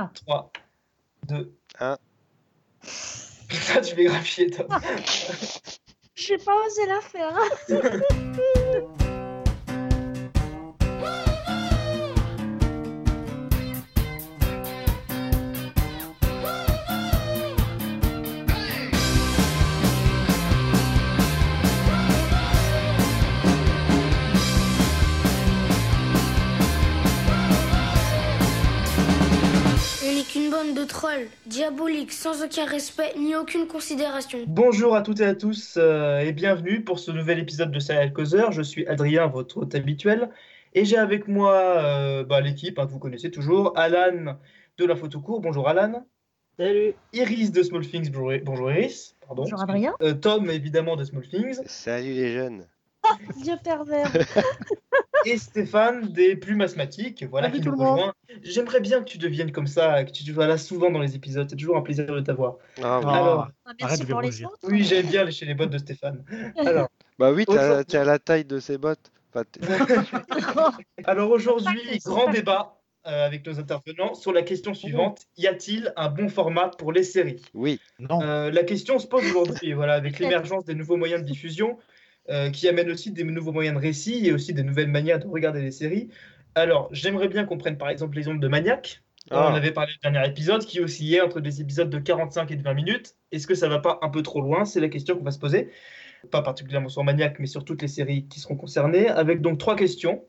Ah. 3, 2, Un. Putain, tu fais graphier, toi. J'ai pas osé la faire. bande de trolls, diaboliques, sans aucun respect ni aucune considération. Bonjour à toutes et à tous euh, et bienvenue pour ce nouvel épisode de Serial Causeur. Je suis Adrien, votre hôte habituel, et j'ai avec moi euh, bah, l'équipe hein, que vous connaissez toujours, Alan de la photocour. Bonjour Alan. Salut. Iris de Small Things. Bonjour, bonjour Iris. Pardon. Bonjour Adrien. Euh, Tom évidemment de Small Things Salut les jeunes. Dieu pervers. et Stéphane des Plumes Asthmatiques. Voilà Salut qui nous rejoint. J'aimerais bien que tu deviennes comme ça, que tu sois là souvent dans les épisodes. C'est toujours un plaisir de t'avoir. Ah, oui. Ah. Alors, Ah, Arrête Merci pour les autres. oui, j'aime bien lécher les bottes de Stéphane. Alors. Bah oui, t'as Aujourd'hui- t'as la taille de ses bottes. Enfin, t'es- Alors aujourd'hui, grand débat euh, avec nos intervenants sur la question suivante. Y a-t-il un bon format pour les séries? Oui. Non. Euh, La question se pose aujourd'hui, voilà, avec l'émergence des nouveaux moyens de diffusion, euh, qui amènent aussi des nouveaux moyens de récit et aussi des nouvelles manières de regarder les séries. Alors, j'aimerais bien qu'on prenne par exemple l'exemple de Maniac. dont Ah. On avait parlé le dernier épisode, qui oscillait entre des épisodes de 45 et de 20 minutes. Est-ce que ça va pas un peu trop loin? C'est la question qu'on va se poser. Pas particulièrement sur Maniac, mais sur toutes les séries qui seront concernées, avec donc trois questions.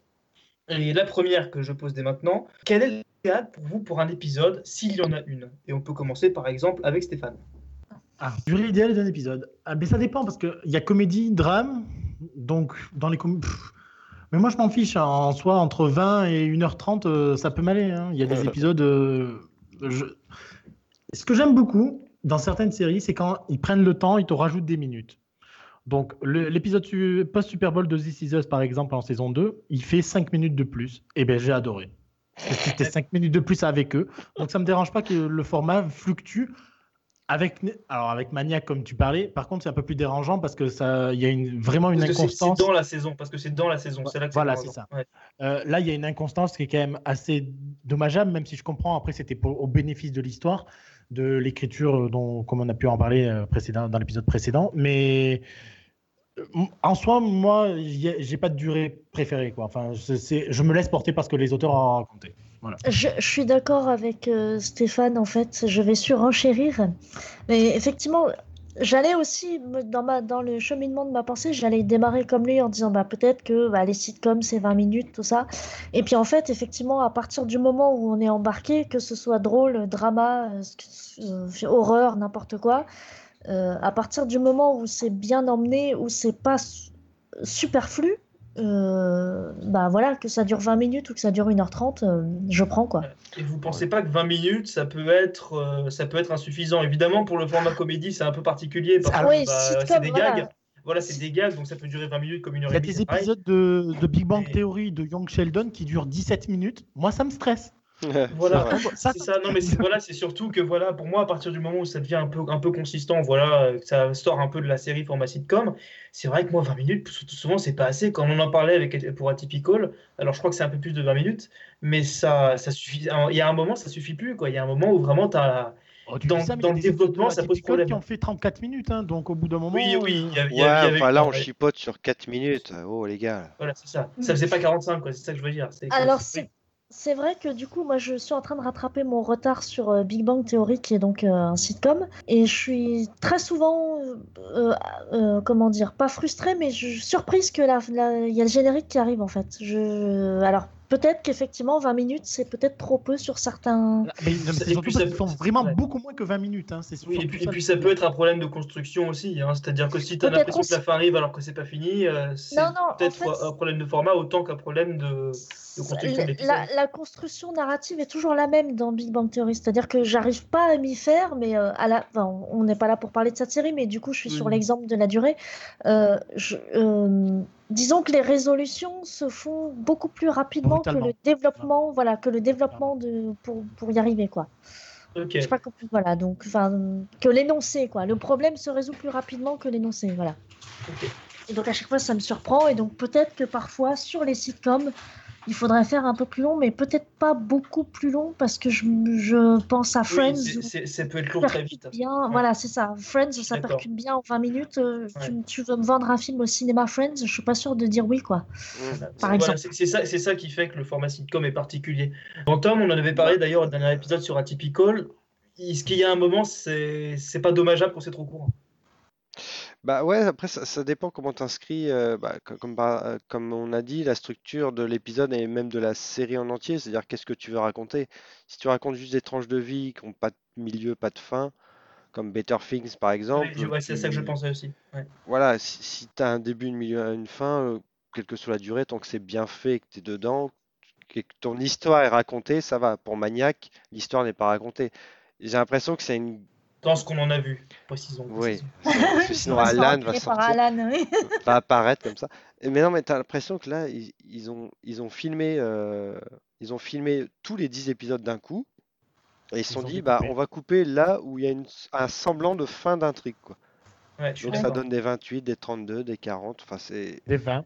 Et la première que je pose dès maintenant, quel est l'idéal pour vous pour un épisode, s'il y en a une? Et on peut commencer par exemple avec Stéphane. Ah, durée idéale d'un épisode. Ah, mais ça dépend parce qu'il y a comédie, drame. Donc, dans les com- pff. Mais moi, je m'en fiche. hein. En soi, entre 20 et 1h30, euh, ça peut m'aller. hein. Il y a des épisodes. euh, je- Ce que j'aime beaucoup dans certaines séries, c'est quand ils prennent le temps, ils te rajoutent des minutes. Donc, l'épisode su- post-Super Bowl de This Is Us, par exemple, en saison 2, il fait 5 minutes de plus. Et ben j'ai adoré. C'était 5 minutes de plus avec eux. Donc, ça me dérange pas que le format fluctue. Avec, alors avec Maniac, comme tu parlais, par contre, c'est un peu plus dérangeant parce que ça, il y a une, vraiment une Parce c'est- inconstance. dans la saison, parce que c'est dans la saison. C'est là que Voilà, c'est ça. Ouais. Euh, là, il y a une inconstance qui est quand même assez dommageable, même si je comprends. Après, c'était au bénéfice de l'histoire, de l'écriture, euh, dont, comme on a pu en parler euh, précédent, dans l'épisode précédent. Mais euh, en soi, moi, j'ai pas de durée préférée. Quoi. Enfin, je me laisse porter parce que les auteurs ont raconté. Je, suis d'accord avec euh, Stéphane, en fait, je vais surenchérir. Mais effectivement, j'allais aussi, dans, le cheminement de ma pensée, j'allais démarrer comme lui en disant bah, peut-être que bah, les sitcoms, c'est 20 minutes, tout ça. Et puis en fait, effectivement, à partir du moment où on est embarqué, que ce soit drôle, drama, euh, euh, horreur, n'importe quoi, à partir du moment où c'est bien emmené, où c'est pas su- superflu, euh, bah voilà, que ça dure 20 minutes ou que ça dure 1h30, euh, je prends quoi. Et vous pensez pas que 20 minutes, ça peut être, euh, ça peut être insuffisant? Évidemment, pour le format comédie, c'est un peu particulier parce Ah que oui, bah, sitcom, c'est des voilà. gags. Voilà, c'est des gags, donc ça peut durer 20 minutes comme une heure Il y a et demie. des épisodes de, de Big Bang Theory de Young Sheldon qui durent 17 minutes. Moi, ça me stresse. Voilà. Ça, C'est ça, non mais c'est voilà, c'est surtout que voilà, pour moi, à partir du moment où ça devient un peu, un peu consistant, voilà, euh, que ça sort un peu de la série format sitcom, c'est vrai que moi, 20 minutes, souvent, c'est pas assez. Quand on en parlait avec, pour Atypical, alors je crois que c'est un peu plus de 20 minutes, mais ça, ça suffit. Il y a un moment, ça suffit plus, quoi. Il y a un moment où vraiment, t'as. Oh, tu Dans- ça, mais dans le développement, ça pose Atypical problème. qui ont fait 34 minutes, hein, donc au bout d'un moment. Oui, oui, il y a- y a- y enfin là, on chipote sur 4 minutes. Oh les gars. Voilà, c'est ça. Ça faisait pas 45, quoi. C'est ça que je veux dire. Alors c'est- c'est vrai que du coup moi je suis en train de rattraper mon retard sur euh, Big Bang Theory qui est donc euh, un sitcom et je suis très souvent euh, comment dire pas frustrée mais je surprise que il y a le générique qui arrive en fait. Je alors peut-être qu'effectivement 20 minutes c'est peut-être trop peu sur certains Mais, non, mais Et puis ça font vraiment ouais. beaucoup moins que 20 minutes. Hein. C'est Oui, et puis, et ça puis ça peut être un problème de construction aussi. hein. C'est-à-dire que si tu as l'impression que la fin arrive alors que c'est pas fini, euh, c'est Non, non, en peut-être fait, un problème de format autant qu'un problème de, de construction La, construction narrative est toujours la même dans Big Bang Theory, c'est-à-dire que j'arrive pas à m'y faire, mais euh, à la, enfin, on n'est pas là pour parler de cette série, mais du coup je suis sur l'exemple de la durée. Euh, je- euh, disons que les résolutions se font beaucoup plus rapidement que le développement, voilà, que le développement de pour, pour y arriver quoi. Ok. Je sais pas comment- voilà, donc enfin que l'énoncé quoi. Le problème se résout plus rapidement que l'énoncé, voilà. Et donc à chaque fois ça me surprend et donc peut-être que parfois sur les sitcoms il faudrait faire un peu plus long, mais peut-être pas beaucoup plus long parce que je, je pense à Friends. Oui, c'est- c'est- ça peut être lourd très vite. Bien, Ouais. voilà, c'est ça. Friends, ça percute bien en 20 minutes. euh, tu, Ouais. tu veux me vendre un film au cinéma Friends, je suis pas sûre de dire oui, quoi. Voilà, Par c'est- exemple. c'est c'est ça, c'est ça qui fait que le format sitcom est particulier. Bon, Tom, on en avait parlé d'ailleurs au dernier épisode sur Atypical. Est-ce qu'il y a un moment, c'est c'est pas dommageable quand c'est trop court Bah ouais, après ça, ça dépend comment t'inscris. euh, bah, co- comme, par- euh, comme on a dit, la structure de l'épisode et même de la série en entier, c'est-à-dire qu'est-ce que tu veux raconter. Si tu racontes juste des tranches de vie qui n'ont pas de milieu, pas de fin, comme Better Things par exemple, ouais, C'est ça que je tu- pensais aussi. Ouais. Voilà, si, tu as un début, une milieu, une fin, euh, quelle que soit la durée, tant que c'est bien fait, que tu es dedans, que que ton histoire est racontée, ça va. Pour Maniac, l'histoire n'est pas racontée. J'ai l'impression que c'est une. Dans ce qu'on en a vu, précisons. Oui, précisons. parce que sinon Alan va sortir. Alan, oui. va apparaître comme ça. Et- Mais non, mais t'as l'impression que là, ils, ils ont, ils ont filmé, euh, ils ont filmé tous les 10 épisodes d'un coup. Et ils se sont ont dit, bah, on va couper là où il y a une- un semblant de fin d'intrigue, quoi. Ouais, je suis Donc ça donne des 28, des 32, des 40. Enfin, c'est. Des 20.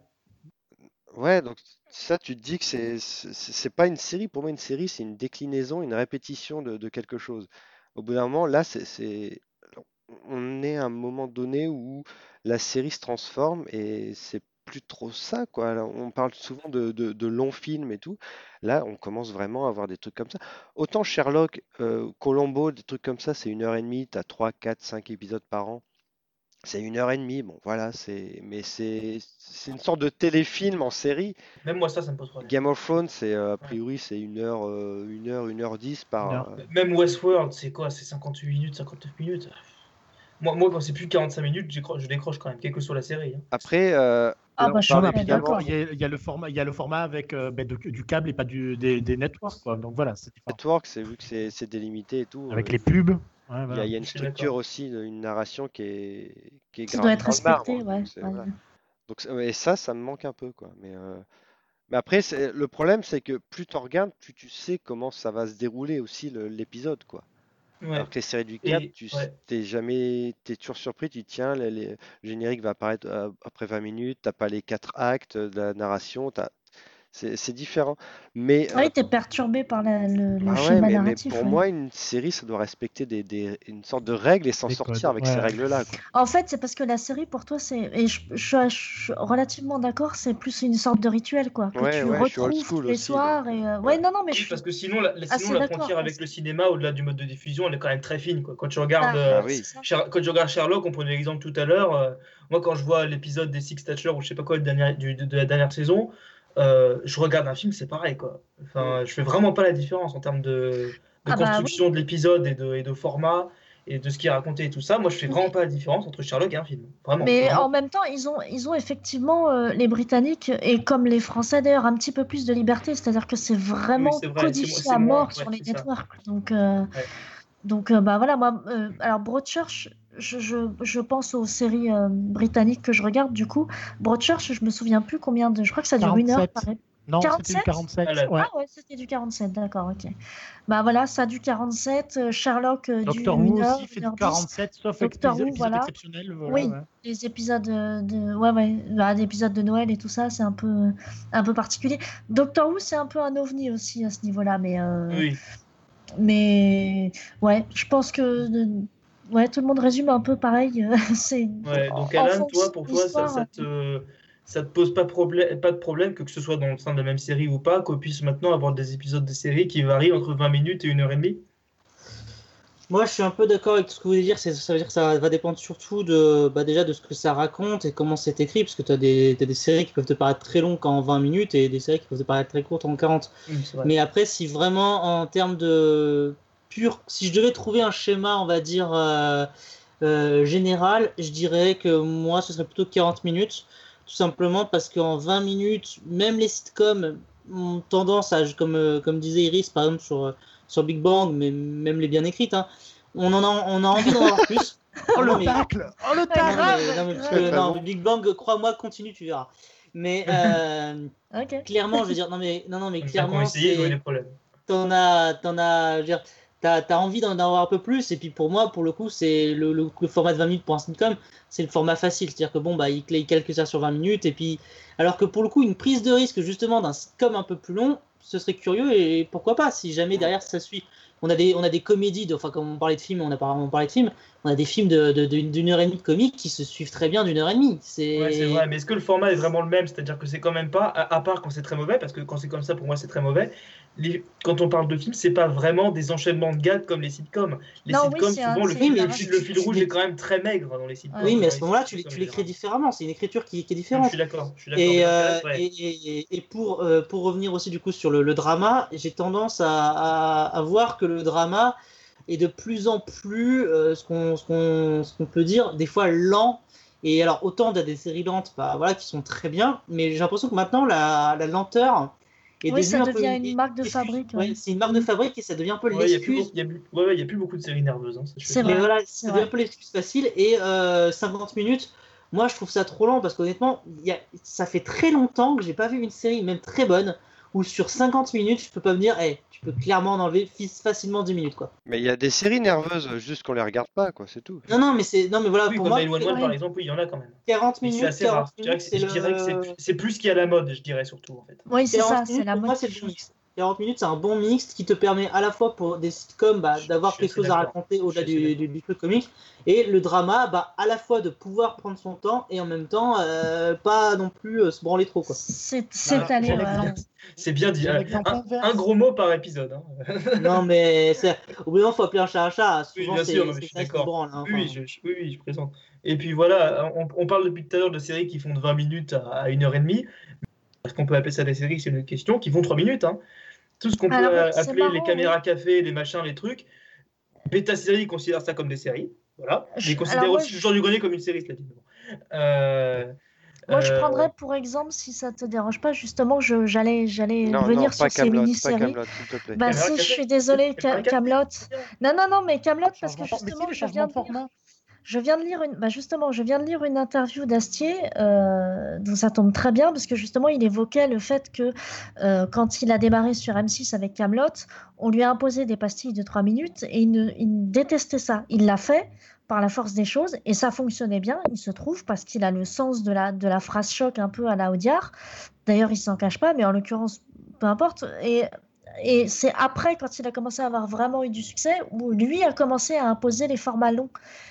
Ouais, donc ça, tu te dis que c'est, c'est c'est pas une série. Pour moi, une série, c'est une déclinaison, une répétition de, de quelque chose. Au bout d'un moment, là, c'est, on est à un moment donné où la série se transforme et c'est plus trop ça, quoi. On parle souvent de, longs films et tout. Là, on commence vraiment à avoir des trucs comme ça. Autant Sherlock, euh, Columbo, des trucs comme ça, c'est une heure et demie, t'as 3, 4, 5 épisodes par an. C'est une heure et demie, bon voilà, c'est mais c'est c'est une sorte de téléfilm en série. Même moi, ça, ça me pose problème. Game of Thrones, c'est euh, a priori c'est une heure, euh, une heure, une heure dix par. Euh, Même Westworld, c'est quoi C'est 58 minutes, 59 minutes? Moi, moi, quand c'est plus de 45 minutes, je décroche quand même, quelle que soit la série. hein. Après, euh, Ah, bah, je suis d'accord. Il y, a, il y a le format, il y a le format avec euh, ben, de- du câble et pas du, des, des networks. Quoi. Donc voilà. Network, c'est vu que c'est délimité et tout. Avec euh, les pubs. Ouais, Il y a, voilà. il y a une structure aussi, une narration qui est qui est Qui doit être dans le marbre, respecté, ouais. donc c'est- ouais. voilà. Donc, c'est- et ça, ça me manque un peu, quoi. Mais, euh, mais après, le problème, c'est que plus tu regardes, plus tu sais comment ça va se dérouler aussi l'épisode, quoi. Ouais. Alors que les séries du Et- câble, tu ouais. t'es jamais, t'es toujours surpris, tu dis tiens, les- les- le générique va apparaître euh, après 20 minutes, t'as pas les quatre actes de la narration, t'as- c'est différent. Mais, euh, Oui, t'es perturbé par la- le, le ah ouais, schéma mais, mais narratif. pour ouais. moi, une série, ça doit respecter des, des- une sorte de règles et s'en sortir codes, avec ces ouais. règles-là. En fait, c'est parce que la série, pour toi, c'est. Et je, je- je suis relativement d'accord, c'est plus une sorte de rituel, quoi. Que Ouais, tu ouais, retrouves tous les aussi, soirs. Et, euh, ouais. Ouais, non, non, mais je Oui, parce que sinon, la, sinon, la frontière avec le cinéma, au-delà du mode de diffusion, elle est quand même très fine. Quoi. Quand tu regardes, Ah, euh, Ah oui. Sher- quand je regarde Sherlock, on prenait l'exemple tout à l'heure. euh, moi, quand je vois l'épisode des Six Thatcher ou je sais pas quoi de, dernière- du- de- de la dernière saison, euh, je regarde un film, c'est pareil. Quoi. Enfin, je fais vraiment pas la différence en termes de, de Ah bah construction de l'épisode et de, et de format et de ce qui est raconté et tout ça. Moi, je fais vraiment pas la différence entre Sherlock et un film. Vraiment. Mais Vraiment. en même temps, ils ont, ils ont effectivement, euh, les Britanniques, et comme les Français d'ailleurs, un petit peu plus de liberté. C'est-à-dire que c'est vraiment c'est vrai, codifié à mort ouais, sur les ça. networks. Donc, euh, Ouais. donc bah voilà, moi, alors Broadchurch, je, je, je pense aux séries euh, britanniques que je regarde. Du coup, Broadchurch, je me souviens plus combien de. Je crois que ça dure une heure 47. par épisode. Non, c'était 47? du 47. Ah, là. ouais. Ah ouais, c'était du 47, d'accord, ok. Bah voilà, ça du 47, euh, Sherlock euh, du Doctor 1 Who heure, aussi fait 1 du heure 10. 47, sauf avec Doctor des Who, épisodes voilà. exceptionnels. voilà, Oui. ouais. les épisodes de, de- ouais ouais bah, des épisodes de Noël et tout ça c'est un peu un peu particulier Doctor Who c'est un peu un ovni aussi à ce niveau-là mais euh, Oui. mais ouais je pense que euh, ouais tout le monde résume un peu pareil euh, c'est Ouais, donc Alan, toi, pour toi, ça, ça te, ça te pose pas, problème, pas de problème que, que ce soit dans le sein de la même série ou pas, qu'on puisse maintenant avoir des épisodes de série qui varient entre 20 minutes et 1 heure et demie? Moi, je suis un peu d'accord avec ce que vous voulez dire. Ça veut dire que ça va dépendre surtout de, bah, déjà de ce que ça raconte et comment c'est écrit, parce que tu as des, séries qui peuvent te paraître très longues en 20 minutes et des séries qui peuvent te paraître très courtes en 40. Hum, c'est vrai. Mais après, si vraiment en termes de pur, si je devais trouver un schéma, on va dire euh, euh, général, je dirais que moi, ce serait plutôt 40 minutes, tout simplement parce qu'en 20 minutes, même les sitcoms ont tendance à, comme, euh, comme disait Iris, par exemple sur, sur Big Bang, mais même les bien écrites, hein, on en a, on a envie d'en avoir plus. Oh le mais- tacle Oh le non, tacle mais- non, mais que- non, bon. Big Bang, crois-moi, continue, tu verras. Mais euh, clairement, je veux dire, non mais, non, non, mais clairement, t'en as, t'en as, je veux dire, t'as as envie d'en avoir un peu plus. Et puis pour moi, pour le coup, c'est le, le, format de 20 minutes pour un sitcom, c'est le format facile. C'est-à-dire que bon, bah, il, il calcule ça sur 20 minutes. Et puis, alors que pour le coup, une prise de risque justement d'un sitcom un peu plus long, ce serait curieux et pourquoi pas si jamais derrière ça suit. On a des, on a des comédies, de, enfin comme on parlait de films, on a vraiment parlé de films, on a des films d'une de, heure et demie de comique qui se suivent très bien d'une heure et demie. C'est vrai, mais est-ce que le format est vraiment le même? C'est-à-dire que c'est quand même pas, à part quand c'est très mauvais, parce que quand c'est comme ça, pour moi c'est très mauvais, les, quand on parle de films, c'est pas vraiment des enchaînements de gags comme les sitcoms. Les non, sitcoms, oui, souvent, un, le, fil, le, fil, le fil rouge est quand même très maigre dans les sitcoms. Oui, mais à ce moment-là, tu, tu l'écris différemment. C'est une écriture qui, qui, est différente. Je suis d'accord. Et, euh, et, et, et, pour, euh, pour revenir aussi du coup sur le, le drama, j'ai tendance à, à, à, voir que le drama est de plus en plus, euh, ce qu'on qu qu peut dire, des fois lent. Et alors, autant des séries lentes bah, voilà, qui sont très bien, mais j'ai l'impression que maintenant, la, la lenteur et oui, ça devient peu, une marque de fabrique. Ouais. Ouais, c'est une marque de fabrique et ça devient un peu ouais, l'excuse. Il n'y a, a, plus beaucoup de séries nerveuses. Hein, c'est vrai. Voilà, ça devient un peu l'excuse facile. Et euh, 50 minutes, moi je trouve ça trop lent parce qu'honnêtement, ça fait très longtemps que j'ai pas vu une série, même très bonne, où sur 50 minutes, je peux pas me dire, hey, tu peux clairement en enlever facilement 10 minutes. Quoi. Mais il y a des séries nerveuses, juste qu'on les regarde pas, quoi, c'est tout. Non, non, mais c'est. Non, mais voilà, oui, pour comme moi. One One, par exemple, oui, il y en a quand même. 40 minutes. C'est assez rare. Minutes, je dirais que, c'est plus qui à la mode, je dirais surtout. En fait. Oui, c'est ça, c'est la mode. Moi, c'est le mix. 40 minutes, c'est un bon mix qui te permet à la fois pour des sitcoms bah, d'avoir quelque chose à raconter au-delà du, du, du, truc comique et le drama, bah, à la fois de pouvoir prendre son temps et en même temps euh, pas non plus euh, se branler trop. C'est. C'est bien dit. Un, un, un, gros mot par épisode. Hein. non, mais au bout d'un moment, il faut appeler un chat un chat. Souvent, oui, bien sûr, je suis d'accord. Hein, oui, enfin... je, oui, oui, je présente. Et puis voilà, on, on parle depuis tout à l'heure de séries qui font de 20 minutes à 1 heure et demie. Est-ce qu'on peut appeler ça des séries C'est une question qui vont 3 minutes. Hein. Tout ce qu'on peut Alors, appeler marrant, les caméras café, les machins, les trucs. Beta série considère ça comme des séries. Voilà. Je- Ils considèrent aussi ouais, le genre du grenier comme une série, cela dit. Euh, Moi, je euh, prendrais pour exemple, si ça te dérange pas, justement, je- j'allais j'allais Non, venir non, sur ces mini-séries. Bah si, je suis désolée, Camelot. Non, non, non, mais Camelot, parce que justement, je viens de de lire, format. Je viens de lire une, bah justement, je viens de lire une interview d'Astier, euh, dont ça tombe très bien, parce que justement, il évoquait le fait que euh, quand il a démarré sur M6 avec Camelot, on lui a imposé des pastilles de 3 minutes et il, détestait ça. Il l'a fait par la force des choses et ça fonctionnait bien, il se trouve, parce qu'il a le sens de la, de la phrase choc un peu à la Audiard. D'ailleurs, il s'en cache pas, mais en l'occurrence, peu importe. Et et c'est après, quand il a commencé à avoir vraiment eu du succès, où lui a commencé à imposer les formats longs.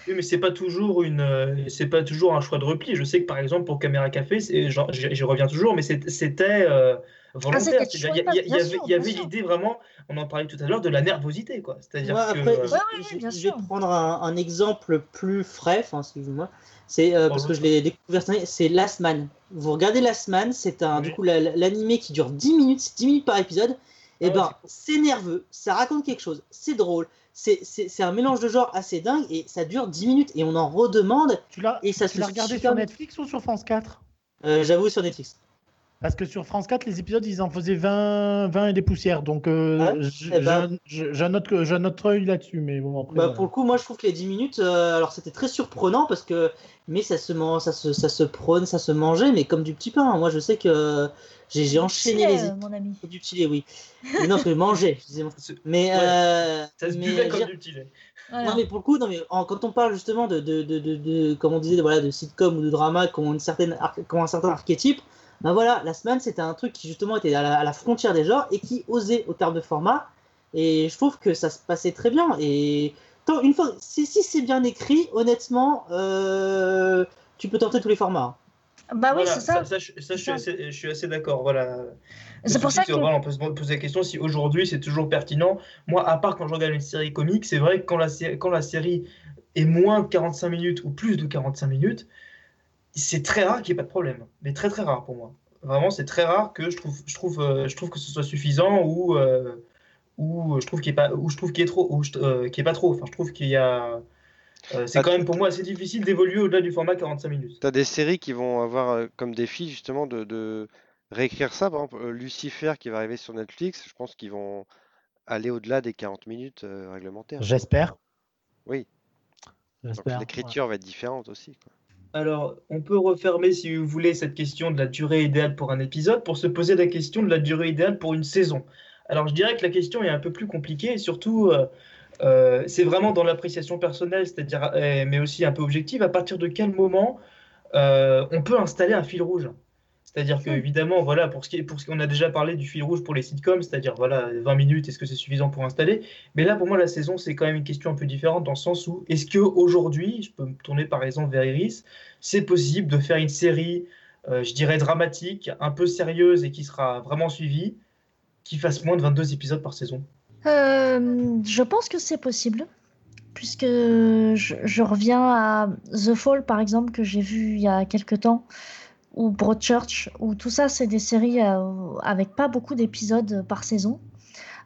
Oui, mais c'est pas toujours une, euh, c'est pas toujours un choix de repli. Je sais que par exemple pour Caméra Café, j'y reviens toujours, mais c'était euh, volontaire. c'était C'est-à-dire, Il y, avait, l'idée vraiment, on en parlait tout à l'heure, de la nervosité, quoi. C'est-à-dire Ouais, que après, euh, je, Ouais, ouais, je- bien je sûr. vais prendre un, un exemple plus frais, enfin, excusez-moi. C'est euh, parce que je l'ai découvert cette année, c'est Last Man. Vous regardez Last Man, c'est un Oui. du coup la- la- l'animé qui dure 10 minutes, c'est 10 minutes par épisode. Et Ah ouais, ben, c'est nerveux, ça raconte quelque chose, c'est drôle, c'est un mélange de genres assez dingue et ça dure 10 minutes et on en redemande. Tu l'as Et ça tu se l'as regardé sur. Netflix ou sur France 4 Euh, J'avoue sur Netflix. Parce que sur France 4, les épisodes, ils en faisaient 20, 20 et des poussières. Donc, euh, ben- j'ai un- autre, œil là-dessus. Mais bon, après. Bah, voilà. pour le coup, moi je trouve que les 10 minutes, euh, alors c'était très surprenant parce que, mais ça se, man- ça, se, ça se prône, ça se mangeait, mais comme du petit pain. Moi je sais que j'ai enchaîné les euh, mon ami. du chili, oui. Mais non, parce que manger, excusez-moi. Mais, Ouais, euh, ça se mais, buvait comme dire- du petit lait. Voilà. non mais pour le coup, non mais en- quand on parle justement de, de, de, de, de- comme on disait, de, voilà, de sitcom ou de drama qui ont une certaine, qui ont un certain archétype, ben voilà, la semaine c'était un truc qui justement était à la, à la frontière des genres et qui osait au terme de format. Et je trouve que ça se passait très bien. Et tant, une fois, si, si c'est bien écrit, honnêtement, euh, tu peux tenter tous les formats. Bah oui, Voilà, c'est ça. ça, je, ça, je suis assez, je suis assez d'accord. Voilà. C'est pour ça que. voilà, on peut se poser la question si aujourd'hui c'est toujours pertinent. Moi, à part quand je regarde une série comique, c'est vrai que quand la, quand la série est moins de 45 minutes ou plus de 45 minutes, c'est très rare qu'il n'y ait pas de problème. Mais très très rare pour moi. Vraiment, c'est très rare que je trouve, je trouve, euh, je trouve que ce soit suffisant ou, euh, ou je trouve qu'il n'y ait pas, ou je trouve qu'il y ait trop, ou je- euh, qu'il y ait pas trop. Enfin, je trouve qu'il y a. euh, c'est Ah, quand même pour moi assez difficile d'évoluer au-delà du format 45 minutes. T'as des séries qui vont avoir euh, comme défi justement de, de réécrire ça. Par exemple, Lucifer qui va arriver sur Netflix, je pense qu'ils vont aller au-delà des 40 minutes euh, réglementaires. J'espère. Oui, J'espère. l'écriture va être différente aussi. quoi. Alors, on peut refermer, si vous voulez, cette question de la durée idéale pour un épisode pour se poser la question de la durée idéale pour une saison. Alors, je dirais que la question est un peu plus compliquée et surtout, euh, Euh, c'est vraiment dans l'appréciation personnelle, c'est-à-dire, euh, mais aussi un peu objective, à partir de quel moment on peut installer un fil rouge? C'est-à-dire que évidemment, voilà, pour ce qui est, pour ce qu'on a déjà parlé du fil rouge pour les sitcoms, c'est-à-dire voilà, 20 minutes, est-ce que c'est suffisant pour installer? Mais là, pour moi, la saison, c'est quand même une question un peu différente dans le sens où est-ce que aujourd'hui, je peux me tourner par exemple vers Iris, c'est possible de faire une série, euh, je dirais dramatique, un peu sérieuse et qui sera vraiment suivie, qui fasse moins de 22 épisodes par saison? Euh, je pense que c'est possible, puisque je, je reviens à The Fall, par exemple, que j'ai vu il y a quelques temps, ou Broadchurch, où tout ça, c'est des séries euh, avec pas beaucoup d'épisodes par saison.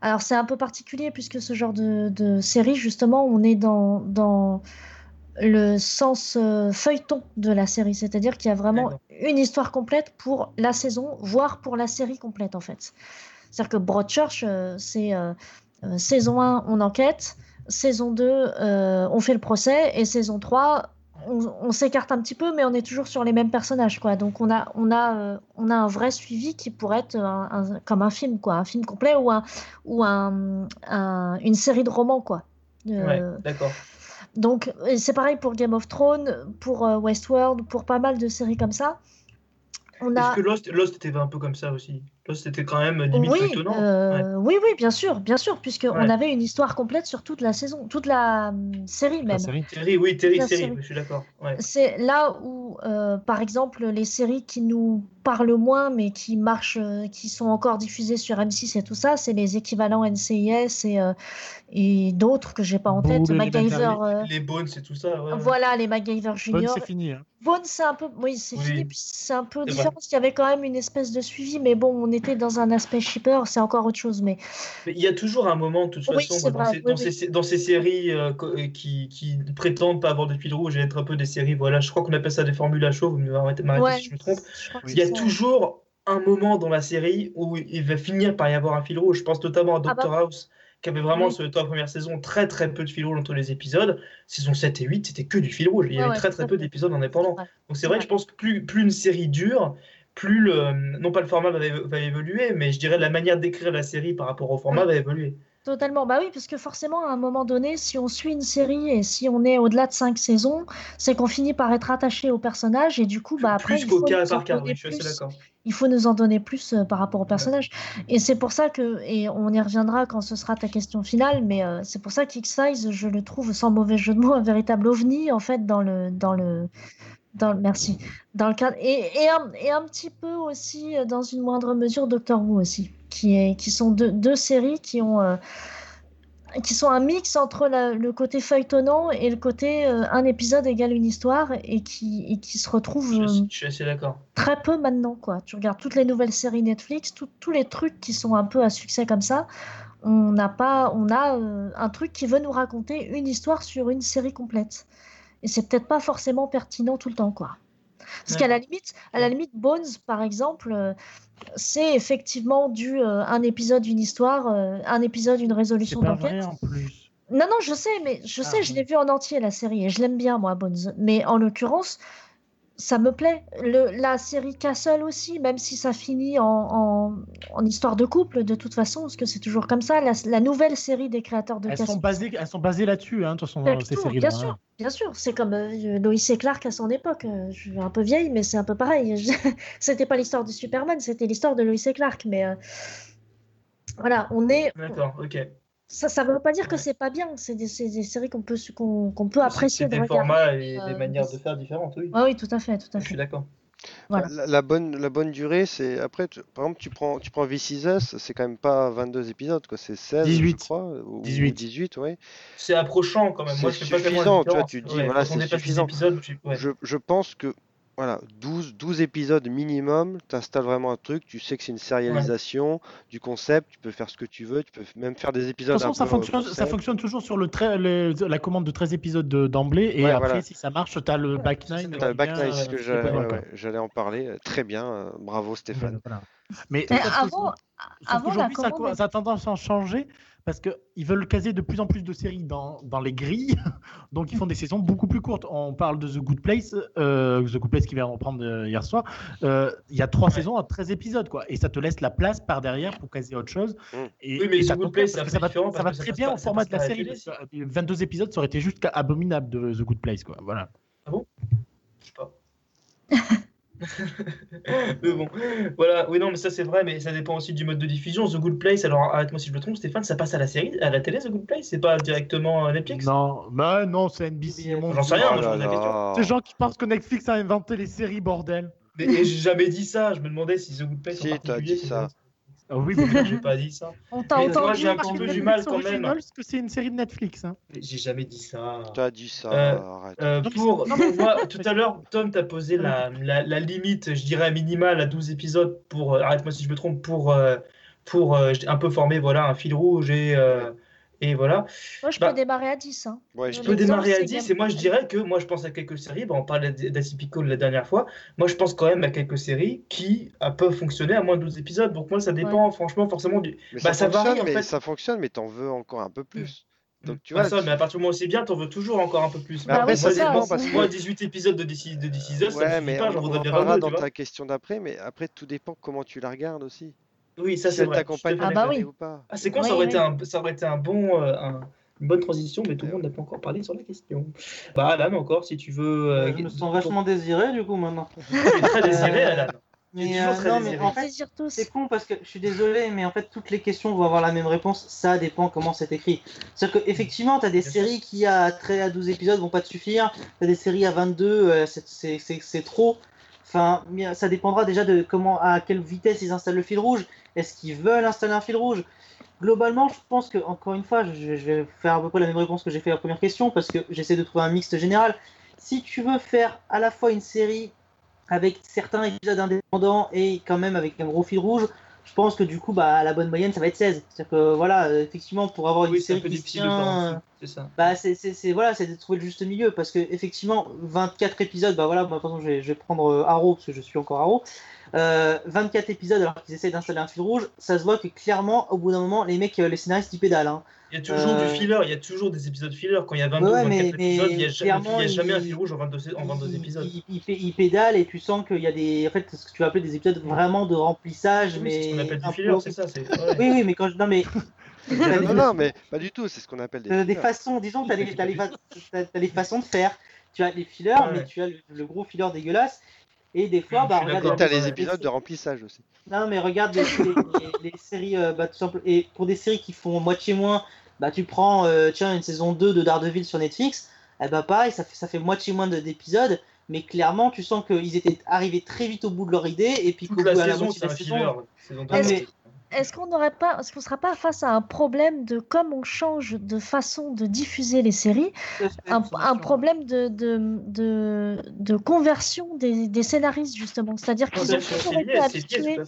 Alors, c'est un peu particulier, puisque ce genre de, de série, justement, on est dans, dans le sens euh, feuilleton de la série, c'est-à-dire qu'il y a vraiment une histoire complète pour la saison, voire pour la série complète, en fait. C'est-à-dire que Broadchurch, euh, c'est euh, saison 1, on enquête, saison 2, euh, on fait le procès, et saison 3, on, on s'écarte un petit peu, mais on est toujours sur les mêmes personnages, quoi. Donc on a, on a, euh, on a un vrai suivi qui pourrait être un- un- comme un film, quoi, un film complet ou, un, ou un, un- une série de romans, quoi. Euh, Ouais, d'accord. donc, c'est pareil pour Game of Thrones, pour euh, Westworld, pour pas mal de séries comme ça. On a... Est-ce que Lost, Lost était un peu comme ça aussi? Lost était quand même limite Oui. Ouais. euh, oui, oui, bien sûr, bien sûr, puisque on Ouais. avait une histoire complète sur toute la saison, toute la hum, série La même. série. Série, oui, série, La série, série. je suis d'accord. Ouais. C'est là où, euh, par exemple, les séries qui nous parlent moins, mais qui marchent, euh, qui sont encore diffusées sur M6 et tout ça, c'est les équivalents NCIS et, euh, et d'autres que j'ai pas en tête. MacGyver, euh, Les Bones et tout ça. voilà, les MacGyver Bonne, Junior. c'est fini. hein. Bones, c'est un peu, oui, c'est Oui. fini, puis c'est un peu différent. parce qu'il y avait quand même une espèce de suivi, mais bon, on était dans un aspect shipper, c'est encore autre chose. Mais Mais il y a toujours un moment, de toute façon, dans, ces, oui, dans, oui. ces, dans ces séries euh, euh, qui, qui prétendent pas avoir de fil rouge et être un peu des séries, voilà, je crois qu'on appelle ça des formules à chaud, vous m'arrêtez ouais, si je me trompe. je Il y a toujours un moment dans la série où il va finir par y avoir un fil rouge. Je pense notamment à Ah bah. Doctor House, qui avait vraiment Oui. sur les trois premières saisons très très peu de fil rouge entre les épisodes. Saison 7 et 8, c'était que du fil rouge. Il y Ouais, avait très très peu d'épisodes indépendants. Ouais. Donc c'est vrai Ouais. que je pense que plus, plus une série dure, plus le, non pas le format va, va évoluer, mais je dirais la manière d'écrire la série par rapport au format Oui. va évoluer. Totalement, bah oui, parce que forcément, à un moment donné, si on suit une série et si on est au-delà de cinq saisons, c'est qu'on finit par être attaché au personnage et du coup, bah après, plus il faut cas nous en par cas, donner oui, je suis. Il faut nous en donner plus euh, par rapport au personnage. Et c'est pour ça que, et on y reviendra quand ce sera ta question finale, mais euh, c'est pour ça qu'X-Size, je le trouve, sans mauvais jeu de mots, un véritable ovni, en fait, dans le, dans le, dans merci, dans le cadre, et, et, un, et un petit peu aussi, euh, dans une moindre mesure, Doctor Who aussi, qui, est, qui sont deux, deux séries qui ont, euh, qui sont un mix entre la- le côté feuilletonnant et le côté euh, un épisode égale une histoire et qui, et qui se retrouvent Je, suis- je suis assez d'accord. très peu maintenant, quoi. Tu regardes toutes les nouvelles séries Netflix, tout- tous les trucs qui sont un peu à succès comme ça, on n'a pas, on a euh, un truc qui veut nous raconter une histoire sur une série complète. Et c'est peut-être pas forcément pertinent tout le temps, quoi. Parce qu'à la limite, à la limite, Bones, par exemple, euh, c'est effectivement du euh, un épisode, une histoire, euh, un épisode, une résolution d'enquête. Non, non, je sais, mais je Ah, sais, je l'ai vu en entier la série et je l'aime bien, moi, Bones. Mais en l'occurrence, ça me plaît. Le, la série Castle aussi, même si ça finit en, en, en histoire de couple, de toute façon, parce que c'est toujours comme ça. La, la nouvelle série des créateurs de Elles Castle. sont basées, elles sont basées là-dessus, hein, de toute façon, ces tout, séries-là. bien hein. sûr, bien sûr. C'est comme euh, Lois et Clark à son époque. Euh, Je suis un peu vieille, mais c'est un peu pareil. Je- C'était pas l'histoire de Superman, c'était l'histoire de Lois et Clark. Mais euh, voilà, on est. D'accord, ok. Ça, ça veut pas dire que c'est pas bien. C'est des, c'est des séries qu'on peut, qu'on qu'on peut apprécier de des regarder. formats et euh, des manières de faire différentes, oui. Ah oui, tout à fait, tout à Je suis fait. d'accord. Voilà. La, la bonne, la bonne durée, c'est après, tu- par exemple, tu prends, tu prends This Is Us, c'est quand même pas 22 épisodes, quoi, c'est 16, 18. je crois, ou 18. 18, ouais. C'est approchant quand même. Moi, je C'est fais pas suffisant, tu vois, tu te dis, Ouais, voilà, c'est suffisant. épisodes, je- ouais. Je, je pense que voilà, 12, 12 épisodes minimum, tu installes vraiment un truc, tu sais que c'est une sérialisation du concept, tu peux faire ce que tu veux, tu peux même faire des De épisodes toute façon, un ça peu fonctionne, ça concept. fonctionne toujours sur le la commande de 13 épisodes de- d'emblée. Et Ouais, après, voilà. si ça marche, tu as le back nine. vrai. T'as le back nine, c'est euh, que ouais, j'allais en parler. euh, Très bien, euh, bravo Stéphane. Voilà. Mais Mais avant, avant la ça, commande. ça a tendance à changer parce qu'ils veulent caser de plus en plus de séries dans, dans les grilles, donc ils font des saisons beaucoup plus courtes. On parle de The Good Place, euh, The Good Place qui vient reprendre euh, hier soir. Euh, Il y a trois saisons à 13 épisodes, quoi, et ça te laisse la place par derrière pour caser autre chose. Mm. Et, Oui, mais et The Good Place, ça va, ça très bien au format de la la série. télé, parce que, euh, 22 épisodes, ça aurait été juste abominable de The Good Place, quoi. Voilà. Je sais pas. mais bon, voilà, oui, non, mais ça c'est vrai, mais ça dépend aussi du mode de diffusion. The Good Place, alors arrête-moi si je me trompe, Stéphane, ça passe à la série, à la télé, The Good Place, c'est pas directement euh, Netflix? Non, bah non, c'est NBC. J'en sais rien, Oh moi, je là pose la question. Ces gens qui pensent que Netflix a inventé les séries, bordel. Mais j'ai jamais dit ça, je me demandais si The Good Place Si, en t'as particulier. dit ça. Ah oui, mais J'ai pas dit ça. On t'a entendu moi, j'ai un parce petit peu du mal quand même. Originals, que c'est une série de Netflix. Hein. J'ai jamais dit ça. T'as dit ça, Euh, arrête. Euh, pour, non, moi, tout à l'heure, Tom t'a posé la, la, la limite, je dirais minimale à 12 épisodes pour, euh, arrête-moi si je me trompe, pour, pour un peu former voilà, un fil rouge et, euh, et voilà. Moi, je Bah, peux démarrer à 10. Hein. Ouais, je peux démarrer à c'est 10 Game- et moi je dirais que moi je pense à quelques séries, bah, on parlait d'Atypical la dernière fois, moi je pense quand même à quelques séries qui euh, peuvent fonctionner à moins de 12 épisodes, donc moi ça dépend franchement forcément du... Mais Bah, ça, ça varie, en fait. ça fonctionne, mais t'en veux encore un peu plus. Donc tu vois, ça, tu- mais à partir du moment où c'est bien, t'en veux toujours encore un peu plus. Mais après, oui, ça c'est ça, dépend c'est- parce que. Moi 18 épisodes de DC, de DC Us, ça me mais pas, on, j'en voudrais en bien parlera 22, dans ta question d'après, mais après, tout dépend comment tu la regardes aussi. Oui, ça c'est vrai. Ah bah oui. ou pas. Ah, c'est con, Oui, ça, aurait oui. été un, ça aurait été un bon, euh, un- une bonne transition, mais tout le monde n'a pas encore parlé sur la question. Bah, Alan, encore, si tu veux. euh, je me sens vachement désiré du coup maintenant. Tu es très désiré, Euh, Alan. Mais, euh, très non, mais désiré. en fait. C'est con parce que je suis désolé, mais en fait, toutes les questions vont avoir la même réponse. Ça dépend comment c'est écrit. C'est-à-dire qu'effectivement, tu as des Bien sûr. séries qui, à 13 à 12 épisodes, vont pas te suffire. Tu as des séries à 22, euh, c'est- c'est c'est- c'est trop. Enfin, ça dépendra déjà de comment, à quelle vitesse ils installent le fil rouge. Est-ce qu'ils veulent installer un fil rouge? Globalement, je pense que, encore une fois, je, je vais faire à peu près la même réponse que j'ai fait à la première question parce que j'essaie de trouver un mixte général. Si tu veux faire à la fois une série avec certains épisodes indépendants et quand même avec un gros fil rouge, je pense que du coup, bah, la bonne moyenne, ça va être 16. C'est-à-dire que voilà, euh, effectivement, pour avoir une c'est un série peu qui tient, c'est ça. bah, c'est, c'est, c'est- voilà, c'est de trouver le juste milieu parce que effectivement, 24 épisodes, bah voilà, moi, de toute façon, je vais, je vais prendre euh, Arrow parce que je suis encore Arrow. Euh, 24 épisodes alors qu'ils essayent d'installer un fil rouge, ça se voit que clairement, au bout d'un moment, les mecs, euh, les scénaristes, ils pédalent. Hein. Il y a toujours Euh, du filler, il y a toujours des épisodes filler. Quand il y a 22 Ouais, ou 24 mais- épisodes, il n'y a, mais jamais- il y a clairement, jamais un il- fil rouge en 22, en 22 Ils- épisodes. Ils, ils, pé- ils pédalent et tu sens qu'il y a des, en fait, ce que tu vas appeler des épisodes vraiment de remplissage, Oui, c'est mais ce qu'on appelle du filler, c'est ça. ouais. Oui, oui, mais quand je, non mais Non, non, non, mais pas du tout, c'est ce qu'on appelle des Euh, des façons, disons tu as, les, t'as les façons de faire. Tu as les fillers, Ouais. mais tu as le, le gros filler dégueulasse. Et des fois, bah, regarde. t'as les- épisodes de remplissage aussi. Non, mais regarde les, les- les- les séries, euh, bah, tout simple. Et pour des séries qui font moitié moins, bah, tu prends euh, tiens, une saison 2 de Daredevil sur Netflix. Eh bah, pareil, ça fait, ça fait moitié moins de- d'épisodes. Mais clairement, tu sens qu'ils étaient arrivés très vite au bout de leur idée. Et puis qu'au Toute bout la à la saison, moitié c'est de un la filler. saison. Est-ce qu'on n'aurait pas, est-ce qu'on sera pas face à un problème de comme on change de façon de diffuser les séries, un, un problème de, de, de, de conversion des, des scénaristes justement? C'est-à-dire qu'ils ont toujours été habitués,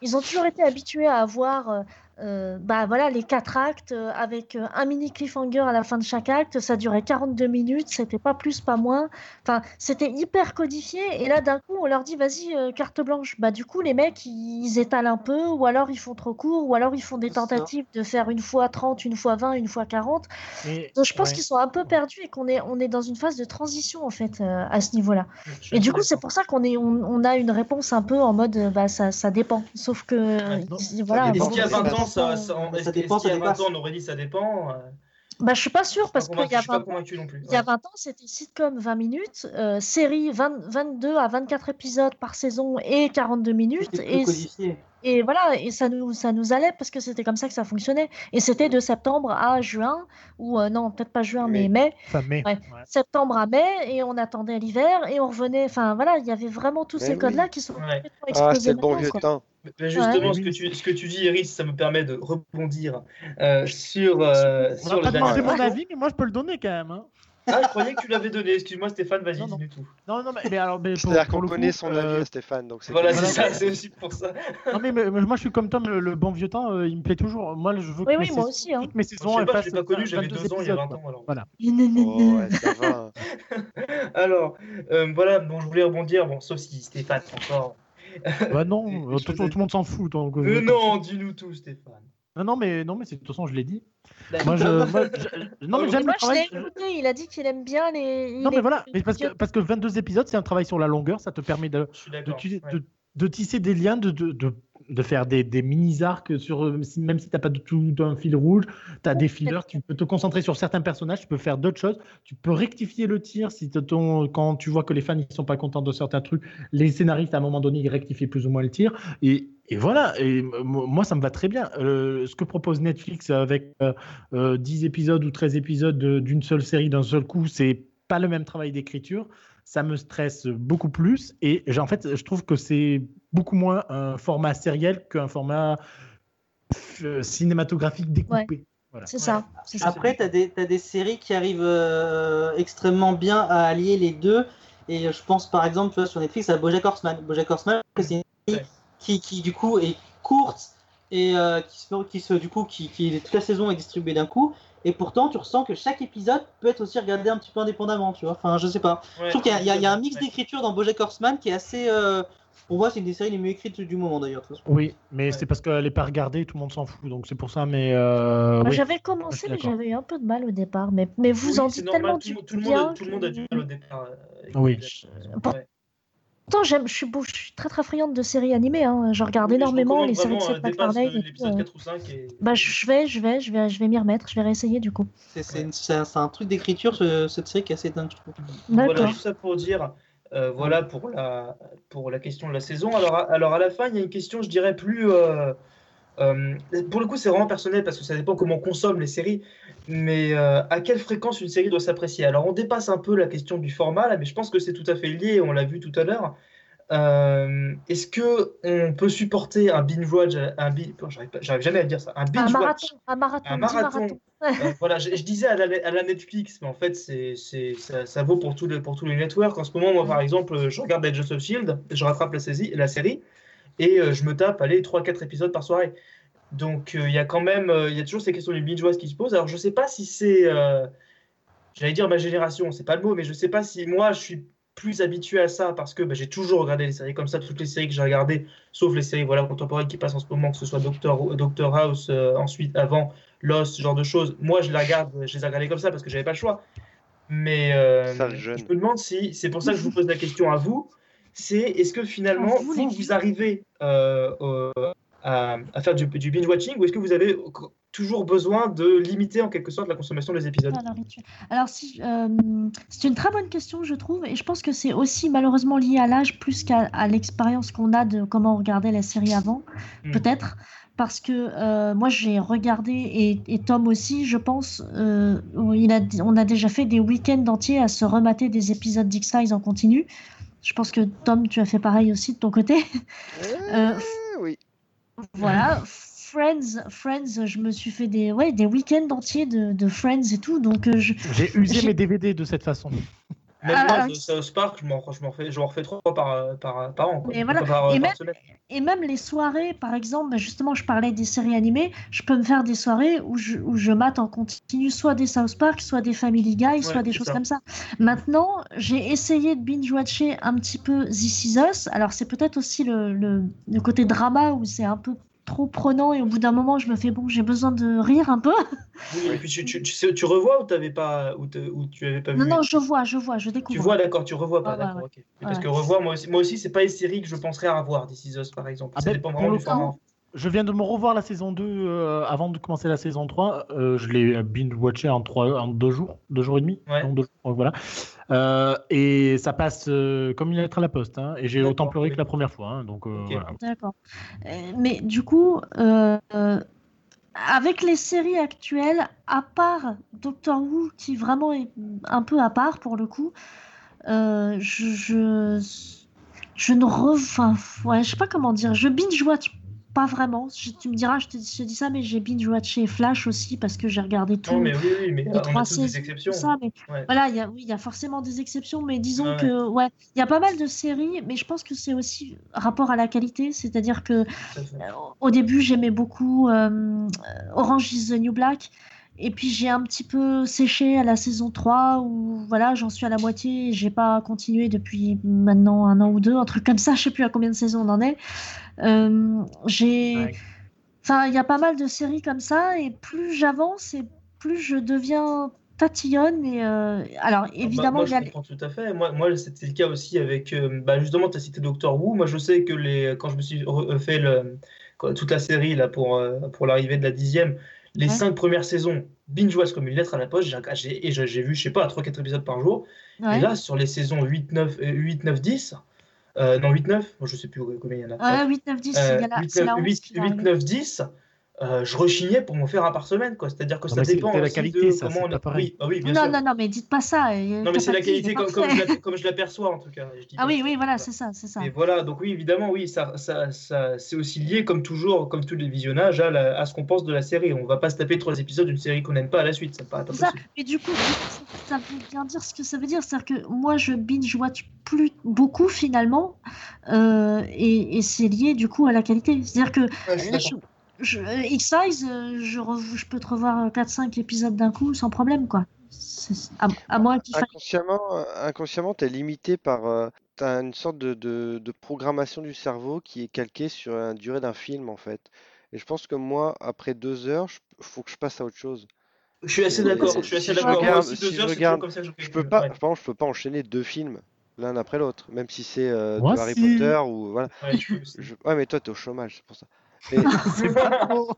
ils ont toujours été habitués à avoir, euh, bah voilà, les quatre actes euh, avec euh, un mini cliffhanger à la fin de chaque acte. Ça durait 42 minutes, c'était pas plus, pas moins. Enfin, c'était hyper codifié. Et là, d'un coup, on leur dit, vas-y, euh, carte blanche. Bah du coup, les mecs, ils, ils étalent un peu, ou alors ils font trop court, ou alors ils font des tentatives de faire une fois 30, une fois 20, une fois 40. Mais- Donc, je pense ouais. qu'ils sont un peu perdus et qu'on est, on est dans une phase de transition en fait euh, à ce niveau-là. Et du coup, c'est pour ça qu'on est, on, on a une réponse un peu en mode, bah ça, ça dépend. Sauf que, voilà. dépend, Est-ce qu'il y a ça 20 dépend. ans, ça, ça, Ça est-ce dépend, qu'il y a ça 20 dépasse. ans, on aurait dit ça dépend euh, Bah, je suis pas sûre parce qu'il y a convaincu- je suis pas 20 ans, convaincu non plus. il y a Ouais. 20 ans, c'était sitcom 20 minutes, euh, série 20 22 à 24 épisodes par saison et 42 minutes. Et, voilà, et ça nous, ça nous allait parce que c'était comme ça que ça fonctionnait. Et c'était de septembre à juin, ou euh, non, peut-être pas juin, mais mai. Enfin, mais. Ouais. ouais. Septembre à mai, et on attendait l'hiver, et on revenait. Enfin voilà, il y avait vraiment tous Mais ces oui. codes-là qui sont Ouais. Ah, c'est le bon vieux quoi. temps. Ben justement, Ouais. ce, que tu, ce que tu dis, Iris, ça me permet de rebondir euh, sur, euh, On sur pas mon avis, mais moi je peux le donner quand même. hein. Ah, je croyais que tu l'avais donné. Excuse-moi, Stéphane, vas-y, Non, non. dis-nous tout. Non, non, mais, mais alors, mais pour, C'est-à-dire qu'on connaît coup, son euh, avis à Stéphane. Donc c'est Voilà, c'est ça. c'est aussi pour ça. Non, mais, mais- mais moi je suis comme Tom, le, le bon vieux temps, euh, il me plaît toujours. Moi, je veux que Oui, mes oui, moi aussi, hein. toutes mes Je saisons sais elles pas, je l'ai pas connu, j'avais 22 deux ans il y a épisodes, 20 quoi. ans. Alors, Voilà. Oh, ouais, ça va. alors euh, voilà, bon, je voulais rebondir, bon, sauf si Stéphane encore. Bah non, euh, je tout, tout le monde s'en fout. Donc, Euh, non, dis-nous tout, Stéphane. Non, non, mais, non, mais c'est- de toute façon, je l'ai dit. D'accord. Moi, je, moi, je- non, mais j'aime le je travail. l'ai écouté, il a dit qu'il aime bien les. il Non, mais voilà, mais parce, que, parce que 22 épisodes, c'est un travail sur la longueur, ça te permet de, Je de, tu- ouais. de- de tisser des liens, de, de, de, de faire des, des mini-arcs, sur, euh, même si tu n'as pas du tout un fil rouge, tu as des fillers, tu peux te concentrer sur certains personnages, tu peux faire d'autres choses, tu peux rectifier le tir si ton, quand tu vois que les fans ne sont pas contents de certains trucs, les scénaristes à un moment donné ils rectifient plus ou moins le tir, et, et voilà, et moi ça me va très bien. Euh, ce que propose Netflix avec euh, euh, 10 épisodes ou 13 épisodes de- d'une seule série d'un seul coup, c'est pas le même travail d'écriture. Ça me stresse beaucoup plus. Et en fait, je trouve que c'est beaucoup moins un format sériel qu'un format euh, cinématographique découpé. Voilà. C'est ça. Après, tu as, des séries qui arrivent euh, extrêmement bien à allier les deux. Et je pense par exemple tu vois, sur Netflix à Bojack Horseman. Bojack Horseman, c'est une série Ouais. qui, qui du coup est courte et euh, qui, se, qui se du coup qui, qui toute la saison est distribuée d'un coup. Et pourtant, tu ressens que chaque épisode peut être aussi regardé un petit peu indépendamment, tu vois. Enfin, je sais pas. Ouais, Je trouve qu'il y, a- y y un mix ouais. d'écriture dans Bojack Horseman qui est assez. euh, pour moi, c'est une des séries les mieux écrites du moment d'ailleurs. Oui, mais Ouais. c'est parce qu'elle n'est pas regardée, tout le monde s'en fout. Donc c'est pour ça, mais. euh, oui. J'avais commencé, mais j'avais eu un peu de mal au départ. Mais, mais vous Oui, en dites normal, tellement tout, du tout le bien monde, tout le monde a du mal au départ. euh, Oui. Ouais. Pourtant, j'aime, je suis, beau- je suis très très friande de séries animées. Hein. Je regarde Oui, mais je énormément les séries de Seth euh, MacFarlane. le- et tout, l'épisode euh. 4 ou 5. Et... Bah, je vais, je vais, je vais, je vais m'y remettre. Je vais réessayer du coup. C'est c'est un, truc d'écriture, ce- cette série qui est assez dingue, je trouve. Voilà, tout ça pour dire, euh, voilà pour la, pour la question de la saison. Alors, à- alors à la fin, il y a une question, je dirais, plus... euh, euh, pour le coup, c'est vraiment personnel parce que ça dépend comment on consomme les séries. Mais à quelle fréquence une série doit s'apprécier? Alors, on dépasse un peu la question du format, là, mais je pense que c'est tout à fait lié, on l'a vu tout à l'heure. Euh, est-ce que on peut supporter un binge watch, un bi- oh, j'arrive jamais à dire ça, un Un binge watch? marathon, un marathon, un marathon. marathon. Euh, voilà, je, je disais à la, à la Netflix, mais en fait, c'est, ça, ça vaut pour, tous les, pour tous les networks. En ce moment, moi, par exemple, euh, je regarde Agents of Shield, je rattrape la, saisie, la série, et euh, je me tape, allez, 3-4 épisodes par soirée. Donc, il y a quand même, il y a toujours ces questions du binge watch qui se posent. Alors, je sais pas si c'est, j'allais dire ma génération, c'est pas le mot, mais je sais pas si moi, je suis plus habitué à ça parce que bah, j'ai toujours regardé les séries comme ça, toutes les séries que j'ai regardées, sauf les séries voilà, contemporaines qui passent en ce moment, que ce soit Doctor, Doctor House, euh, ensuite, avant, Lost, ce genre de choses. Moi, je les regarde, je les ai regardées comme ça parce que j'avais pas le choix. Mais euh, je me demande si, c'est pour ça que je vous pose la question à vous, c'est est-ce que finalement, À vous, vous, arrivez euh, euh, à, à faire du, du binge-watching ou est-ce que vous avez toujours besoin de limiter en quelque sorte la consommation des épisodes? Alors, rituel. Alors, si, euh, c'est une très bonne question, je trouve, et je pense que c'est aussi malheureusement lié à l'âge plus qu'à à l'expérience qu'on a de comment on regardait la série avant, Hmm. peut-être. Parce que euh, moi, j'ai regardé, et, et Tom aussi, je pense, euh, où il a, on a déjà fait des week-ends entiers à se remater des épisodes d'X-Files en continu. Je pense que Tom, tu as fait pareil aussi de ton côté. Oui. Voilà, Friends, Friends, je me suis fait des, ouais, des week-ends entiers de, de Friends et tout, donc euh, je, J'ai usé mes DVD de cette façon. Même Ah, moi, ah, South Park, je m'en je m'en refais, je m'en refais trois par, par, par an. Quoi. Mais voilà. Enfin, par, Et par même-. Et même les soirées, par exemple, bah, justement, je parlais des séries animées, je peux me faire des soirées où je, où je mate en continu soit des South Park, soit des Family Guy, soit des choses ça. comme ça. Maintenant, j'ai essayé de binge-watcher un petit peu This Is Us. Alors, c'est peut-être aussi le, le, le côté drama où c'est un peu trop prenant et au bout d'un moment, je me fais bon, j'ai besoin de rire un peu. Oui, et puis tu, tu, tu, sais- tu revois ou, t'avais pas, ou, te- ou tu avais pas Non, vu non, je vois, je vois, je découvre. Tu vois, d'accord, tu revois pas, Ouais, ouais, d'accord, ouais. Parce que revoir, moi aussi, moi aussi c'est pas une série que je penserais à revoir, This Is Us, par exemple. Ah ça ben, dépend vraiment le du format. Je viens de me revoir la saison 2 euh, avant de commencer la saison 3. Euh, je l'ai binge-watché en, trois- en deux jours, deux jours et demi. Ouais. Non, deux jours, voilà. Euh, et ça passe euh, comme une lettre à la poste. hein, et j'ai autant pleuré oui. que la première fois. hein, donc euh, voilà. D'accord. Euh, Mais du coup, euh, euh, avec les séries actuelles, à part Doctor Who, qui vraiment est un peu à part pour le coup, euh, je, je, je ne re... Enfin, ouais, je sais pas comment dire. Je binge-watch pas vraiment. Je- tu me diras, je te, je te dis ça, mais j'ai binge-watché Flash aussi parce que j'ai regardé tout. Non, mais oui, oui, mais les on trois a des exceptions. ça, mais Ouais. voilà, il y a, oui, il y a forcément des exceptions, mais disons Ouais, ouais. que, ouais, il y a pas mal de séries, mais je pense que c'est aussi rapport à la qualité, c'est-à-dire que euh, au début, j'aimais beaucoup euh, Orange is the New Black. Et puis j'ai un petit peu séché à la saison 3 où voilà, j'en suis à la moitié et j'ai pas continué depuis maintenant un an ou deux, un truc comme ça, je sais plus à combien de saisons on en est. Euh, j'ai Ouais. Enfin, il y a pas mal de séries comme ça, et plus j'avance, et plus je deviens tatillonne. Et euh, alors, Ah bah, évidemment, moi, il y je a- comprends tout à fait. Moi, moi c'était le cas aussi avec. euh, bah, justement, tu as cité Doctor Who. Moi, je sais que les, quand je me suis fait le, toute la série là, pour, pour l'arrivée de la dixième, les Ouais. cinq premières saisons, binge-watch comme une lettre à la poste. J'ai j'ai- et j'ai vu, je sais pas, 3-4 épisodes par jour. ouais. Et là, sur les saisons 8, 9, euh, 8, 9 10, euh, non, 8, 9, moi, je sais plus combien il y en a. Ouais, 8, 9, 10, Euh, il y a la- 8, c'est la 9, 11 qui va 8, arriver. 9, 10, euh, je rechignais pour m'en faire un par semaine, quoi. C'est-à-dire que Non, ça dépend peut-être la aussi qualité, de ça, comment on pas. Oui, ah oui, bien Non, sûr. non, non, mais dites pas ça. euh, Non, mais c'est la qualité comme, je la, comme je la perçois, en tout cas. Je dis Ah oui, oui, voilà, c'est ça, c'est ça. Et voilà, donc oui, évidemment, oui, ça, ça, ça, c'est aussi lié, comme toujours, comme tous les visionnages, à, la- à ce qu'on pense de la série. On va pas se taper trois épisodes d'une série qu'on n'aime pas à la suite, ça me paraît pas C'est ça. Mais du coup, ça veut bien dire ce que ça veut dire. C'est-à-dire que moi, je binge-watch plus beaucoup finalement, euh, et, et c'est lié du coup à la qualité. C'est-à-dire que Ouais, je. Je, je- euh, X-Files, euh, je, je peux te revoir 4-5 épisodes d'un coup sans problème, quoi. À, faille. Inconsciemment, euh, inconsciemment, tu es limité par. euh, t'as une sorte de, de- de programmation du cerveau qui est calquée sur la durée d'un film, en fait. Et je pense que moi, après deux heures, il faut que je passe à autre chose. Je suis assez d'accord, si je suis assez je d'accord. Moi si deux je regarde- comme ça que je Je peux pas, Ouais, par exemple, je peux pas enchaîner deux films l'un après l'autre, même si c'est euh, Moi, de Harry si. Potter ou voilà. ouais, je peux aussi. Je- Ouais, mais toi, t'es au chômage, c'est pour ça. Et, C'est pas faux.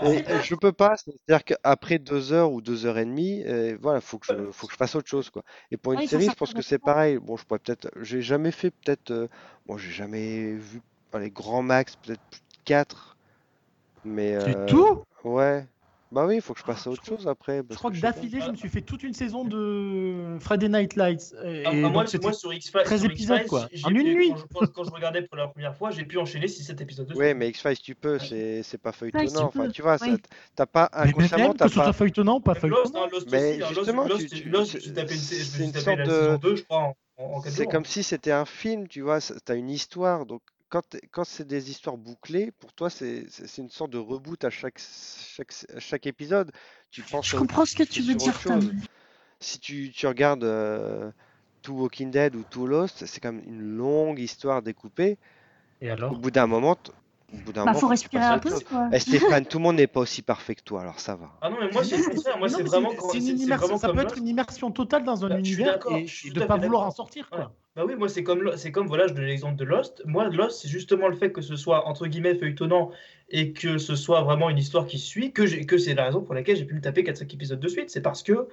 et- et je peux pas, c'est-à-dire qu'après deux heures ou deux heures et demie, euh, voilà, faut que je, faut que je fasse autre chose, quoi. Et pour une Ouais, série, je pense que c'est pareil. Bon, je pourrais peut-être, j'ai jamais fait peut-être, euh, bon, j'ai jamais vu, allez, grand max, peut-être plus de 4, mais C'est euh, tout? ouais. Bah oui, il faut que je passe à Je autre crois- chose après, Je parce crois que que je d'affilée, je me suis fait toute une saison de Friday Night Lights. Et Ah, ah, donc, moi, moi, sur X-Files, 13 sur épisodes, X-Files, quoi. j'ai- En une nuit. Quand je, quand- quand je regardais pour la première fois, j'ai pu enchaîner 6-7 épisodes suite. mais X-Files, tu peux, c'est c'est pas tu feuilletonnant. Enfin, peux, tu vois, ça, oui. t'as pas Mais même, inconsciemment, que t'as ce soit pas. feuilletonnant ou pas feuilletonnant. hein, Lost Mais aussi. Lost, justement, Lost, tu- tu- Lost, je me c'est- une, je me c'est suis une tapé sorte la de- saison 2, je crois, en, en, en 4 C'est comme si c'était un film, tu vois, tu as une histoire. Donc, quand, quand c'est des histoires bouclées, pour toi, c'est une sorte de reboot à chaque, chaque, à chaque épisode. Tu penses Je à- comprends ce que tu veux dire. Tom. Si tu, tu regardes euh, To Walking Dead ou To Lost, c'est comme une longue histoire découpée. Et Au alors? bout d'un moment, t- au bout d'un Bah, moment, faut faut respirer un peu, quoi. Eh, Stéphane, tout le monde n'est pas aussi parfait que toi, alors ça va. Ah non, mais moi, c'est. Moi, Non, c'est vraiment quand une immersion- vraiment ça comme peut Lost. être une immersion totale dans un Bah, je suis univers d'accord, et, et de à pas vouloir d'accord. en sortir. Ouais. Bah oui, moi c'est comme c'est comme voilà, je donne l'exemple de Lost. Moi, Lost, c'est justement le fait que ce soit entre guillemets feuilletonnant et que ce soit vraiment une histoire qui suit que j'ai que c'est la raison pour laquelle j'ai pu me taper 4-5 épisodes de suite. C'est parce que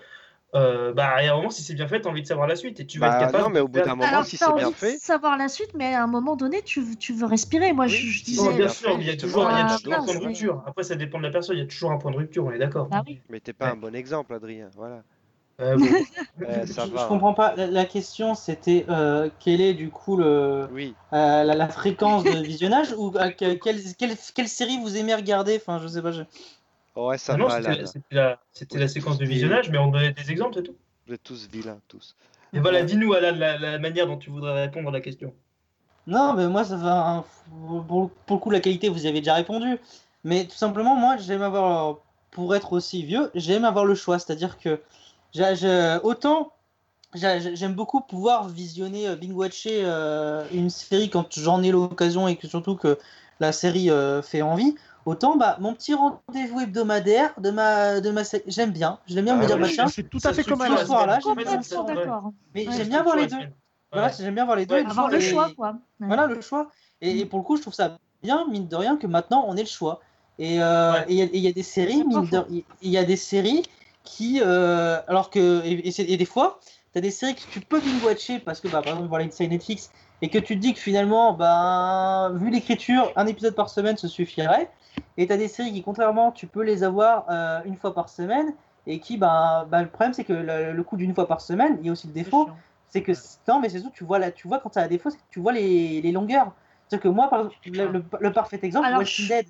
euh, bah a un moment si c'est bien fait, t'as envie de savoir la suite et tu vas être Bah capable non, mais au de bout d'un moment, Alors, si c'est envie bien de fait, savoir la suite, mais à un moment donné, tu, veux- tu veux respirer. Moi, je, Oui, je si disais. Non, bien sûr, il y a justement, toujours, il y a Ah, toujours un point de rupture. Après, ça dépend de la personne, il y a toujours un point de rupture, on est d'accord. Ah oui. mais t'es pas Ouais. un bon exemple, Adrien. Voilà. Euh, bon. Ça je, va. je comprends pas. La, la question, c'était euh, quelle est du coup le, Oui. euh, la, la fréquence de visionnage ou euh, que- quelle, quelle, quelle série vous aimez regarder? Enfin, je sais pas. je- Ouais, ça Ah non, va, c'était la, c'était la séquence de visionnage, mais on donnait des exemples, c'est tout. Vous êtes tous vilains, tous. Et voilà, dis-nous Alan la, la manière dont tu voudrais répondre à la question. Non, mais moi, ça va. un- Pour, pour le coup, la qualité, vous y avez déjà répondu. Mais tout simplement, moi, j'aime avoir. Pour être aussi vieux, j'aime avoir le choix. C'est-à-dire que. Autant. j'ai- J'aime beaucoup pouvoir visionner, euh, binge-watcher euh, une série quand j'en ai l'occasion et que surtout que la série euh, fait envie. Autant, bah, mon petit rendez-vous hebdomadaire de ma, de ma j'aime bien. J'aime bien Ah me dire, bah, Je tiens, suis tout à fait comme la soir-là, semaine. j'aime bien. D'accord. mais j'aime bien voir les deux. Voilà, j'aime bien voir les deux. Avoir choix- le et- choix, quoi. Voilà le choix. Et, pour le coup, je trouve ça bien, mine de rien, que maintenant on ait le choix. Et il y, a- des séries, C'est mine de, il y a des séries qui, euh, alors que, et, et c'est- et des fois, tu as des séries que tu peux binge-watcher parce que, bah, par exemple, voilà une série Netflix et que tu te dis que finalement, bah, vu l'écriture, un épisode par semaine se suffirait. Et tu as des séries qui, contrairement, tu peux les avoir euh, une fois par semaine et qui, bah, bah, le problème, c'est que le, le coup d'une fois par semaine, il y a aussi le défaut, c'est que non mais c'est surtout tu vois là tu vois quand ça a des défauts c'est que tu vois les, les longueurs. C'est que moi par exemple le, le- le parfait exemple Alors, Walking je Dead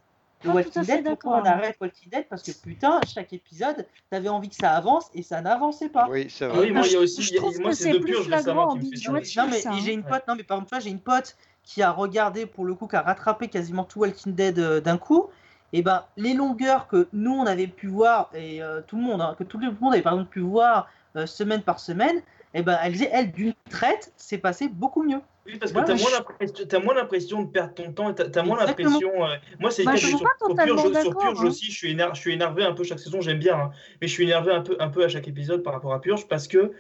tout Walking Dead pourquoi on arrête Walking Dead parce que putain chaque épisode t'avais envie que ça avance et ça n'avançait pas Oui, c'est Ah vrai. oui, moi il y a Je- aussi, je trouve moi que c'est plus flagrant en qui me fait binge-watching. chier. non mais et j'ai hein. une pote non mais par exemple j'ai une pote qui a regardé pour le coup qui a rattrapé quasiment tout Walking Dead euh, d'un coup et ben les longueurs que nous on avait pu voir et euh, tout le monde hein, que tout le monde avait par exemple pu voir euh, semaine par semaine et ben elle disait elle d'une traite c'est passé beaucoup mieux Oui, parce que Ouais, t'as moins l'impression- t'as moins l'impression de perdre ton temps et t'as moins l'impression. euh, Moi, c'est Bah, sur, sur Purge, sur Purge hein. aussi. Je suis, éner- je suis énervé un peu chaque saison, j'aime bien, hein, mais je suis énervé un peu, un peu à chaque épisode par rapport à Purge parce que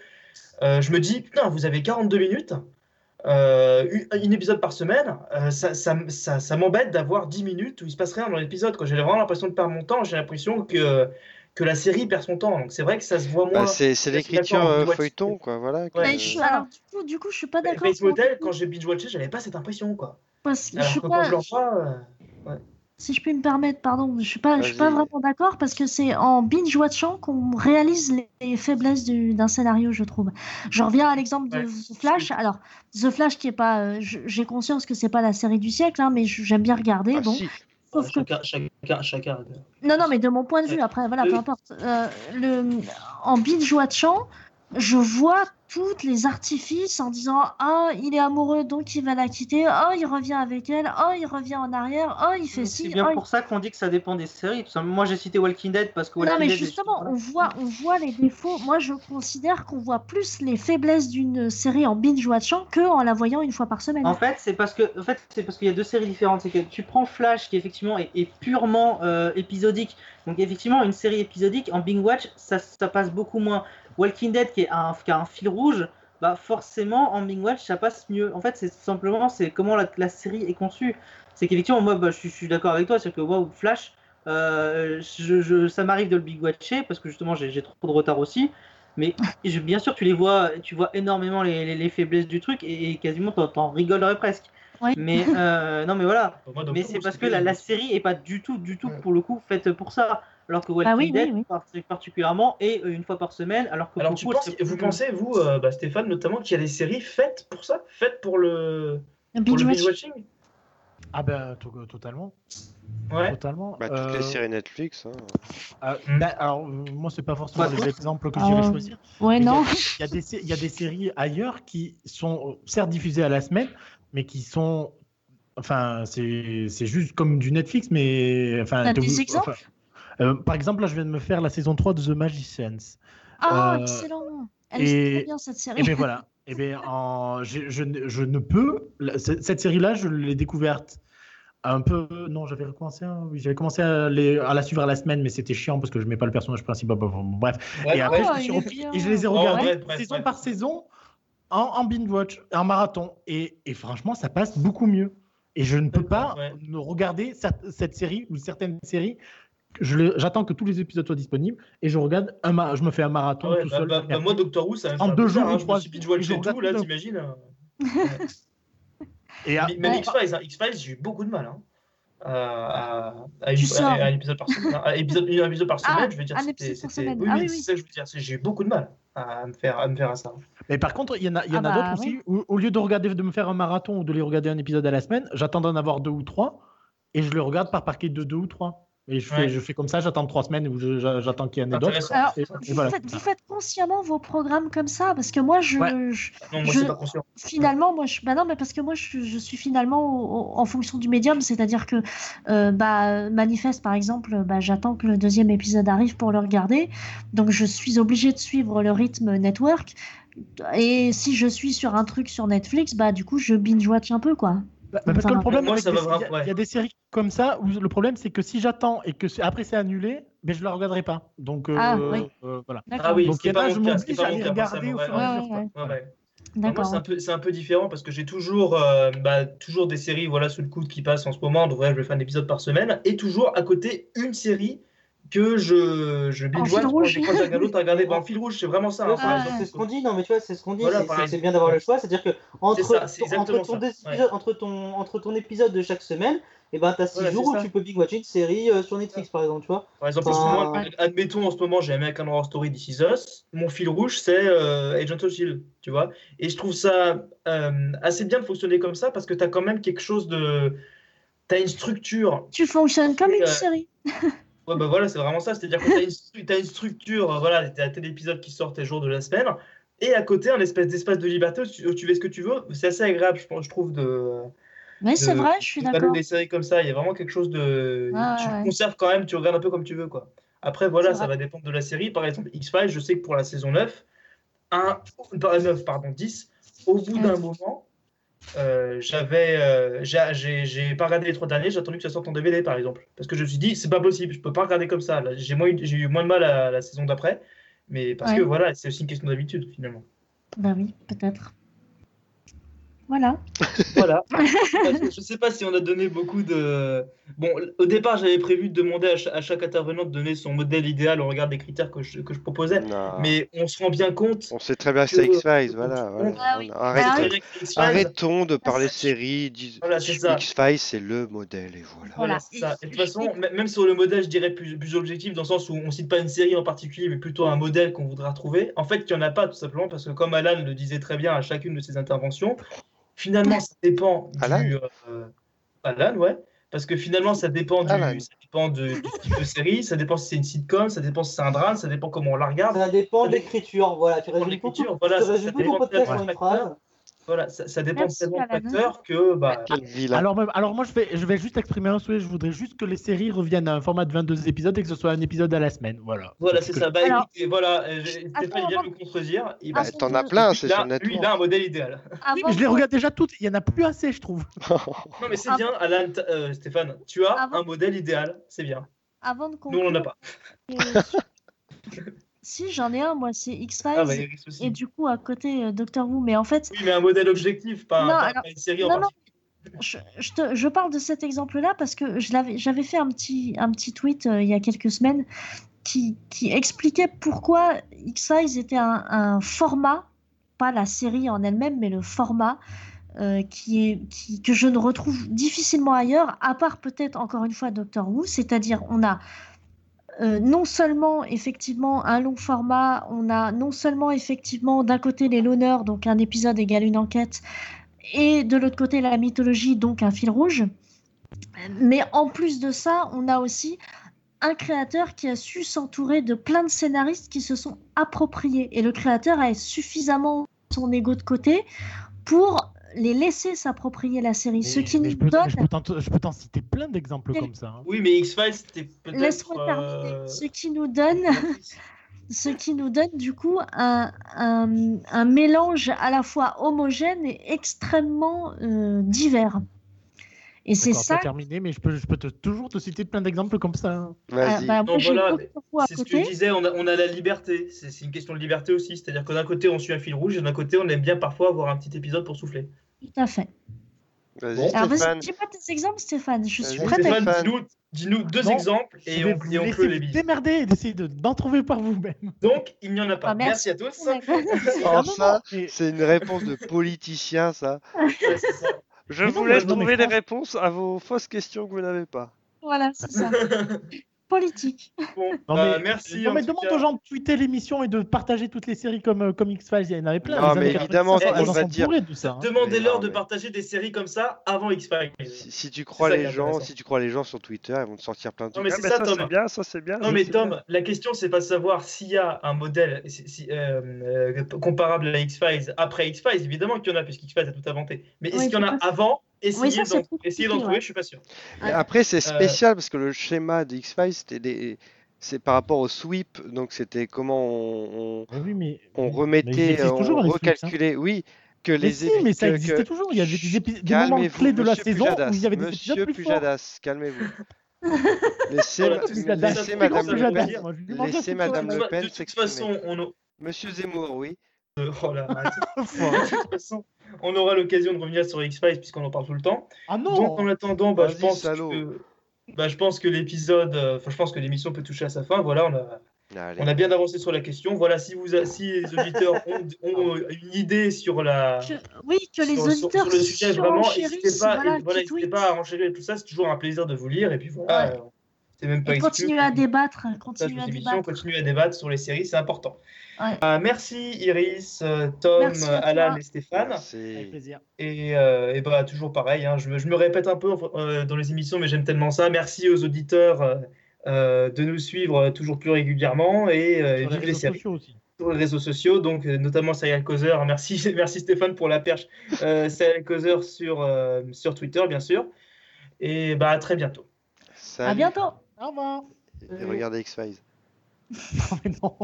euh, je me dis, putain, vous avez 42 minutes, euh, une- un épisode par semaine, euh, ça, ça, ça, ça m'embête d'avoir 10 minutes où il se passe rien dans l'épisode. J'ai vraiment l'impression de perdre mon temps, j'ai l'impression que, que la série perd son temps. Donc c'est vrai que ça se voit moins. Bah, c'est l'écriture d'accord, euh, feuilleton, quoi. Voilà. que- Ouais, Mais je- alors, du coup, du coup, je suis pas d'accord. Face pour- Motel, quand j'ai binge-watché, j'avais pas cette impression. quoi. Parce que je Alors suis que pas. quand je euh, Si je puis me permettre, pardon, je suis pas, je suis pas vraiment d'accord parce que c'est en binge watchant qu'on réalise les, les faiblesses du- d'un scénario, je trouve. Je reviens à l'exemple de Ouais. The Flash. Alors, The Flash qui est pas, euh, j'ai conscience que c'est pas la série du siècle, hein, mais j'aime bien regarder. Ah, bon, si. Sauf que chacun, chacun, chacun. non, non, mais de mon point de vue, après, voilà, Oui. peu importe. Euh, le, en binge watchant, je vois toutes les artifices en disant Ah, il est amoureux, donc il va la quitter. Oh, il revient avec elle. Oh, il revient en arrière. Oh, il fait C'est ci. bien oh, il- pour ça qu'on dit que ça dépend des séries. Moi, j'ai cité Walking Dead parce que Walking Non, mais Dead justement, on voit, on voit les défauts. Moi, je considère qu'on voit plus les faiblesses d'une série en binge watchant que en la voyant une fois par semaine. En fait, c'est parce que, en fait, c'est parce qu'il y a deux séries différentes. C'est que tu prends Flash, qui effectivement est, est purement euh, épisodique. Donc effectivement, une série épisodique en binge watch, ça, ça passe beaucoup moins. Walking Dead, qui, est un, qui a un fil rouge, bah forcément en binge watch, ça passe mieux. En fait, c'est simplement c'est comment la, la série est conçue. C'est qu'effectivement, moi, bah, je, suis- je suis d'accord avec toi, c'est que wow, Flash, euh, je, je- ça m'arrive de le binge watcher parce que justement, j'ai trop de retard aussi. Mais je- bien sûr, tu les vois, tu vois énormément les, les- les faiblesses du truc et, et quasiment t'en, rigolerais presque. Oui. Mais euh, non, mais voilà. Moi, Mais c'est parce que la, la série est pas du tout, du tout Ouais. pour le coup faite pour ça. Alors que Walking Ah oui, oui, Dead, oui. par- particulièrement, est euh, une fois par semaine. Alors que Alors, tu penses, vous pensez, vous, euh, bah, Stéphane, notamment, qu'il y a des séries faites pour ça Faites pour le, binge-watching Ah ben to- totalement, Ouais. totalement. Bah, toutes Euh, les séries Netflix. hein. euh, Hmm. bah, alors euh, moi c'est pas forcément Bah, les exemples que Ah. j'irais choisir. Ouais, Mais il y a- non. Il y, a des, y a des séries ailleurs qui sont euh, certes diffusées à la semaine, mais qui sont. Enfin, c'est juste comme du Netflix, mais. Enfin, t'es des exemples? enfin, euh, Par exemple, là, je viens de me faire la saison 3 de The Magicians. Ah, Euh, excellent. Elle et- est très bien cette série. Et bien voilà. Et bien, en- je, je ne- je ne peux. Cette cette série-là, je l'ai découverte un peu. Non, j'avais recommencé. hein, oui, j'avais commencé à, les- à la suivre à la semaine, mais c'était chiant parce que je mets pas le personnage principal. Bref. Ouais, et après, je me Ah, suis repris et je les ai Oh, regardés saison bref. par saison en, en binge watch, en marathon. Et, et franchement, ça passe beaucoup mieux. Et je ne peux pas Ouais. ne regarder cette, cette série ou certaines séries. J'attends que tous les épisodes soient disponibles et je regarde un ma- je me fais un marathon Ouais, tout bah, seul. bah, bah, moi, Doctor Who, ça En deux jours hein, je me trois suis et je tout, là, t'imagines hein. Et à- Même. X-Files, hein, X-Files, j'ai eu beaucoup de mal. hein, à, à, à, à- sors. à un épisode par semaine. À épisode, un épisode par Ah, semaine, je veux dire. c'était-. Oui, Ah oui, oui, c'est ça que je veux dire. J'ai eu beaucoup de mal à me faire, à me faire à ça. Mais par contre, il y en a, Ah bah, d'autres aussi. Où, au lieu de regarder, de me faire un marathon ou de les regarder un épisode à la semaine, j'attends d'en avoir deux ou trois et je les regarde par paquet de deux ou trois. Et je fais, Ouais. je fais comme ça, j'attends trois semaines ou j'attends qu'il y en ait d'autres. Vous, voilà. vous faites consciemment vos programmes comme ça parce que moi, je, Ouais. je- Non, moi, Je- c'est pas conscient. finalement, moi, je, bah non, mais parce que moi, je, je suis finalement au- au- en fonction du médium, c'est-à-dire que euh, bah, Manifeste, par exemple, bah, j'attends que le deuxième épisode arrive pour le regarder, donc je suis obligée de suivre le rythme network. Et si je suis sur un truc sur Netflix, bah du coup, je binge-watch un peu, quoi. Bah, parce que le problème, moi, avec ça des- va il y a- vraiment- il y, a des séries comme ça où le problème, c'est que si j'attends et que après c'est annulé, mais je la regarderai pas. Donc euh, Ah, oui. euh, voilà. D'accord. Ah oui, Donc ce qui pas a, mon je cas, ce qui est pas à mon cas, moi, D'accord. c'est un peu, c'est un peu différent parce que j'ai toujours, euh, bah, toujours des séries voilà, sous le coude qui passent en ce moment. Donc, ouais, je vais faire un épisode par semaine. Et toujours à côté, une série que je, je binge watch quand à regarder. Bah, en fil rouge, c'est vraiment ça. hein, Ah. c'est- exemple. c'est ce qu'on dit, non mais tu vois, c'est ce qu'on dit, Voilà, c'est- bien d'avoir le choix, c'est-à-dire que entre, ça, ton- entre, ton épisodes- entre, ton, entre ton épisode de chaque semaine, et ben t'as six Voilà, jours c'est où ça. tu peux big watcher une série euh, sur Netflix par exemple, tu vois. Par exemple, en ce Ah. moment, admettons, en ce moment, j'ai American Horror Story This Is Us. Mon fil rouge, c'est euh, Agent of Shield, tu vois. Et je trouve ça euh, assez bien de fonctionner comme ça parce que tu as quand même quelque chose de. Tu as une structure. Tu fonctionnes comme une euh, série. Ouais, bah voilà, c'est vraiment ça. C'est-à-dire que tu as, une stru- t'as une structure, euh, voilà, tu as tel épisode qui sort tes jours de la semaine. Et à côté, un espèce d'espace de liberté où tu, où tu fais ce que tu veux. C'est assez agréable, je, pense- je trouve, de. Mais c'est vrai, je suis d'accord. des séries comme ça, il y a vraiment quelque chose de. Ah, tu ouais. conserves quand même, tu regardes un peu comme tu veux. quoi. Après, voilà, ça va dépendre de la série. Par exemple, X-Files, je sais que pour la saison 9, 1, pas 9, pardon, 10, au bout d'un moment, euh, j'avais, euh, j'ai- pas regardé les trois derniers, j'ai attendu que ça sorte en DVD par exemple. Parce que je me suis dit, c'est pas possible, je peux pas regarder comme ça. J'ai eu- j'ai eu moins de mal à la saison d'après. Mais parce Ouais. que voilà, c'est aussi une question d'habitude finalement. Bah oui, peut-être. Voilà. Voilà. je je sais pas si on a donné beaucoup de. Bon, au départ, j'avais prévu de demander à à chaque intervenant de donner son modèle idéal au regard des critères que je, que je proposais. Non. Mais on se rend bien compte. On sait très bien que c'est X-Files, voilà. voilà. Ah oui. Ah oui. Arrêtons de parler ça- séries. dis- Voilà, c'est ça. X-Files, c'est le modèle, et voilà. Voilà, ça. Et de toute façon, même sur le modèle, je dirais plus, plus objectif, dans le sens où on cite pas une série en particulier, mais plutôt un modèle qu'on voudra retrouver. En fait, il n'y en a pas, tout simplement, parce que comme Alan le disait très bien à chacune de ses interventions, finalement, ça dépend Alan? du. euh, Alan, ouais. Parce que finalement, ça dépend, du, Alan. ça dépend de- du type de série, ça dépend si c'est une sitcom, ça dépend si c'est un drame, ça dépend comment on la regarde. Ça dépend de l'écriture, voilà. Tu résumes l'écriture, tu voilà, ça- ça dépend de une phrase. Voilà, ça, ça dépend Merci, tellement de facteurs que. Bah. Alors, même- alors moi, je vais, je vais juste exprimer un souhait. Je voudrais juste que les séries reviennent à un format de 22 épisodes et que ce soit un épisode à la semaine. Voilà. Voilà, c'est ce ça. que Bah, Alors- écoutez, voilà, euh, Stéphane vient de me contredire. Il- Bah, Ah, T'en as plein, c'est sur lui, il a un modèle idéal. Oui, mais je les de- regarde déjà toutes. Il y en a plus assez, je trouve. Non, mais c'est Ah. bien, Alan, euh, Stéphane, tu as Avant- un modèle idéal, c'est bien. Avant de Nous, on n'en a pas. si j'en ai un, moi, c'est X-Files. Ah, aussi. et du coup, à côté, euh, Doctor Who. Mais en fait, Oui, mais un modèle objectif, pas, un- Non, alors- pas une série en non, non, particulier. je, je te- je parle de cet exemple-là parce que j'avais fait un petit, un petit tweet euh, il y a quelques semaines qui, qui expliquait pourquoi X-Files était un, un format, pas la série en elle-même, mais le format euh, qui est, qui, que je ne retrouve difficilement ailleurs, à part peut-être encore une fois Doctor Who, c'est-à-dire on a euh, non seulement effectivement un long format, on a non seulement effectivement d'un côté les l'honneur, donc un épisode égale une enquête, et de l'autre côté la mythologie, donc un fil rouge. Mais en plus de ça, on a aussi un créateur qui a su s'entourer de plein de scénaristes qui se sont appropriés. Et le créateur a suffisamment son ego de côté pour les laisser s'approprier la série. Ce qui nous je peux, donne je peux t'en- citer plein d'exemples comme ça. hein. Oui, mais X-Files, c'était peut-être. Laisse-moi terminer. euh, Ce qui nous donne, ce qui nous donne du coup un, un, un mélange à la fois homogène et extrêmement euh, divers. Et c'est ça. pas terminé, mais je peux, je peux te- toujours te citer plein d'exemples comme ça. hein. ah, bah, voilà, C'est ce que je disais, on a, on a la liberté. C'est c'est une question de liberté aussi. C'est-à-dire que d'un côté, on suit un fil rouge et d'un côté, on aime bien parfois avoir un petit épisode pour souffler. Tout à fait. Vas-y, Bon. Alors, Stéphane. vas-y, dis-moi tes exemples, Stéphane. Je suis Vas-y, prête à Stéphane, Stéphane. dis-nous dis-nous deux Non, exemples et on, et on clôt les vous billes. démerder et d'essayer de- d'en trouver par vous-même. Donc, il n'y en a pas. Ah, merci. merci. à tous. Ah, non, mais- c'est une réponse de politicien, ça. Ouais, c'est ça. Je Mais vous non, laisse mais- non, mais trouver des franchement- réponses à vos fausses questions que vous n'avez pas. Voilà, c'est ça. Politique. Bon, Non, bah, mais, merci. non, mais demande cas. aux gens de tweeter l'émission et de partager toutes les séries comme, euh, comme X-Files. Il y en avait plein. Non, mais évidemment, 90, on va dire- de ça. hein. Demandez-leur Mais de non, partager des séries comme ça avant X-Files. Si, si tu crois ça les gens, si tu crois les gens sur Twitter, ils vont te sortir plein de Non, trucs. mais Ah, c'est mais ça, ça, Tom. c'est bien, ça c'est bien. Non ça, mais Tom, bien. la question c'est pas de savoir s'il y a un modèle si- si, euh, euh, comparable à X-Files après X-Files, évidemment qu'il y en a puisqu'X-Files a tout inventé. Mais est-ce Oui, qu'il y en a avant Essayez Oui, d'en trouver, ouais. je suis pas sûr. Après, c'est Euh, spécial parce que le schéma de X-Files, c'était des... c'est par rapport au sweep, donc c'était comment on, on- Mais oui, mais, on remettait, on hein. recalculait, oui, que Mais les si, épi- mais ça que- existait que- toujours. Il y avait des, Chut, épi- des moments calmez-vous, clés de la monsieur saison Pujadas, où il y avait des épisodes Monsieur plus forts. Pujadas, calmez-vous. Laissez, Voilà, ma- laissez Madame Le Pen, laissez Madame. Le Pen s'exprimer. Monsieur Zemmour, oui. Euh, oh là, arrête. Faut- de toute façon, on aura l'occasion de revenir sur X-Files puisqu'on en parle tout le temps. Ah Donc en non attendant, bah, je Vas-y, pense salaud. que bah, je pense que l'épisode, euh, enfin je pense que l'émission peut toucher à sa fin. Voilà, on a Allez. On a bien avancé sur la question. Voilà, si, vous a- si les auditeurs ont, ont une idée sur la. Que- oui, que les sur, sur- auditeurs sur le sujet, vraiment, n'hésitez pas, voilà, pas à renchérir tout ça. C'est toujours un plaisir de vous lire. Et puis voilà, Ouais. C'est même pas Et exclu. continuer à débattre, vos à débattre. continuer à débattre sur les séries, c'est important. Ouais. Euh, merci Iris, euh, Tom, Merci Alan toi. et Stéphane. Avec Merci. plaisir. Et, euh, et bah, toujours pareil, hein, je, me, je me répète un peu euh, dans les émissions, mais j'aime tellement ça. Merci aux auditeurs de nous suivre toujours plus régulièrement et euh, Sur les vive les réseaux séries. sociaux aussi. sur les réseaux sociaux, donc euh, notamment Serial Causer. Merci, merci Stéphane pour la perche. Euh, Serial Causer sur, euh, sur Twitter, bien sûr. Et bah, à très bientôt. À bientôt. Au revoir. Et regardez X-Files. Non, mais non.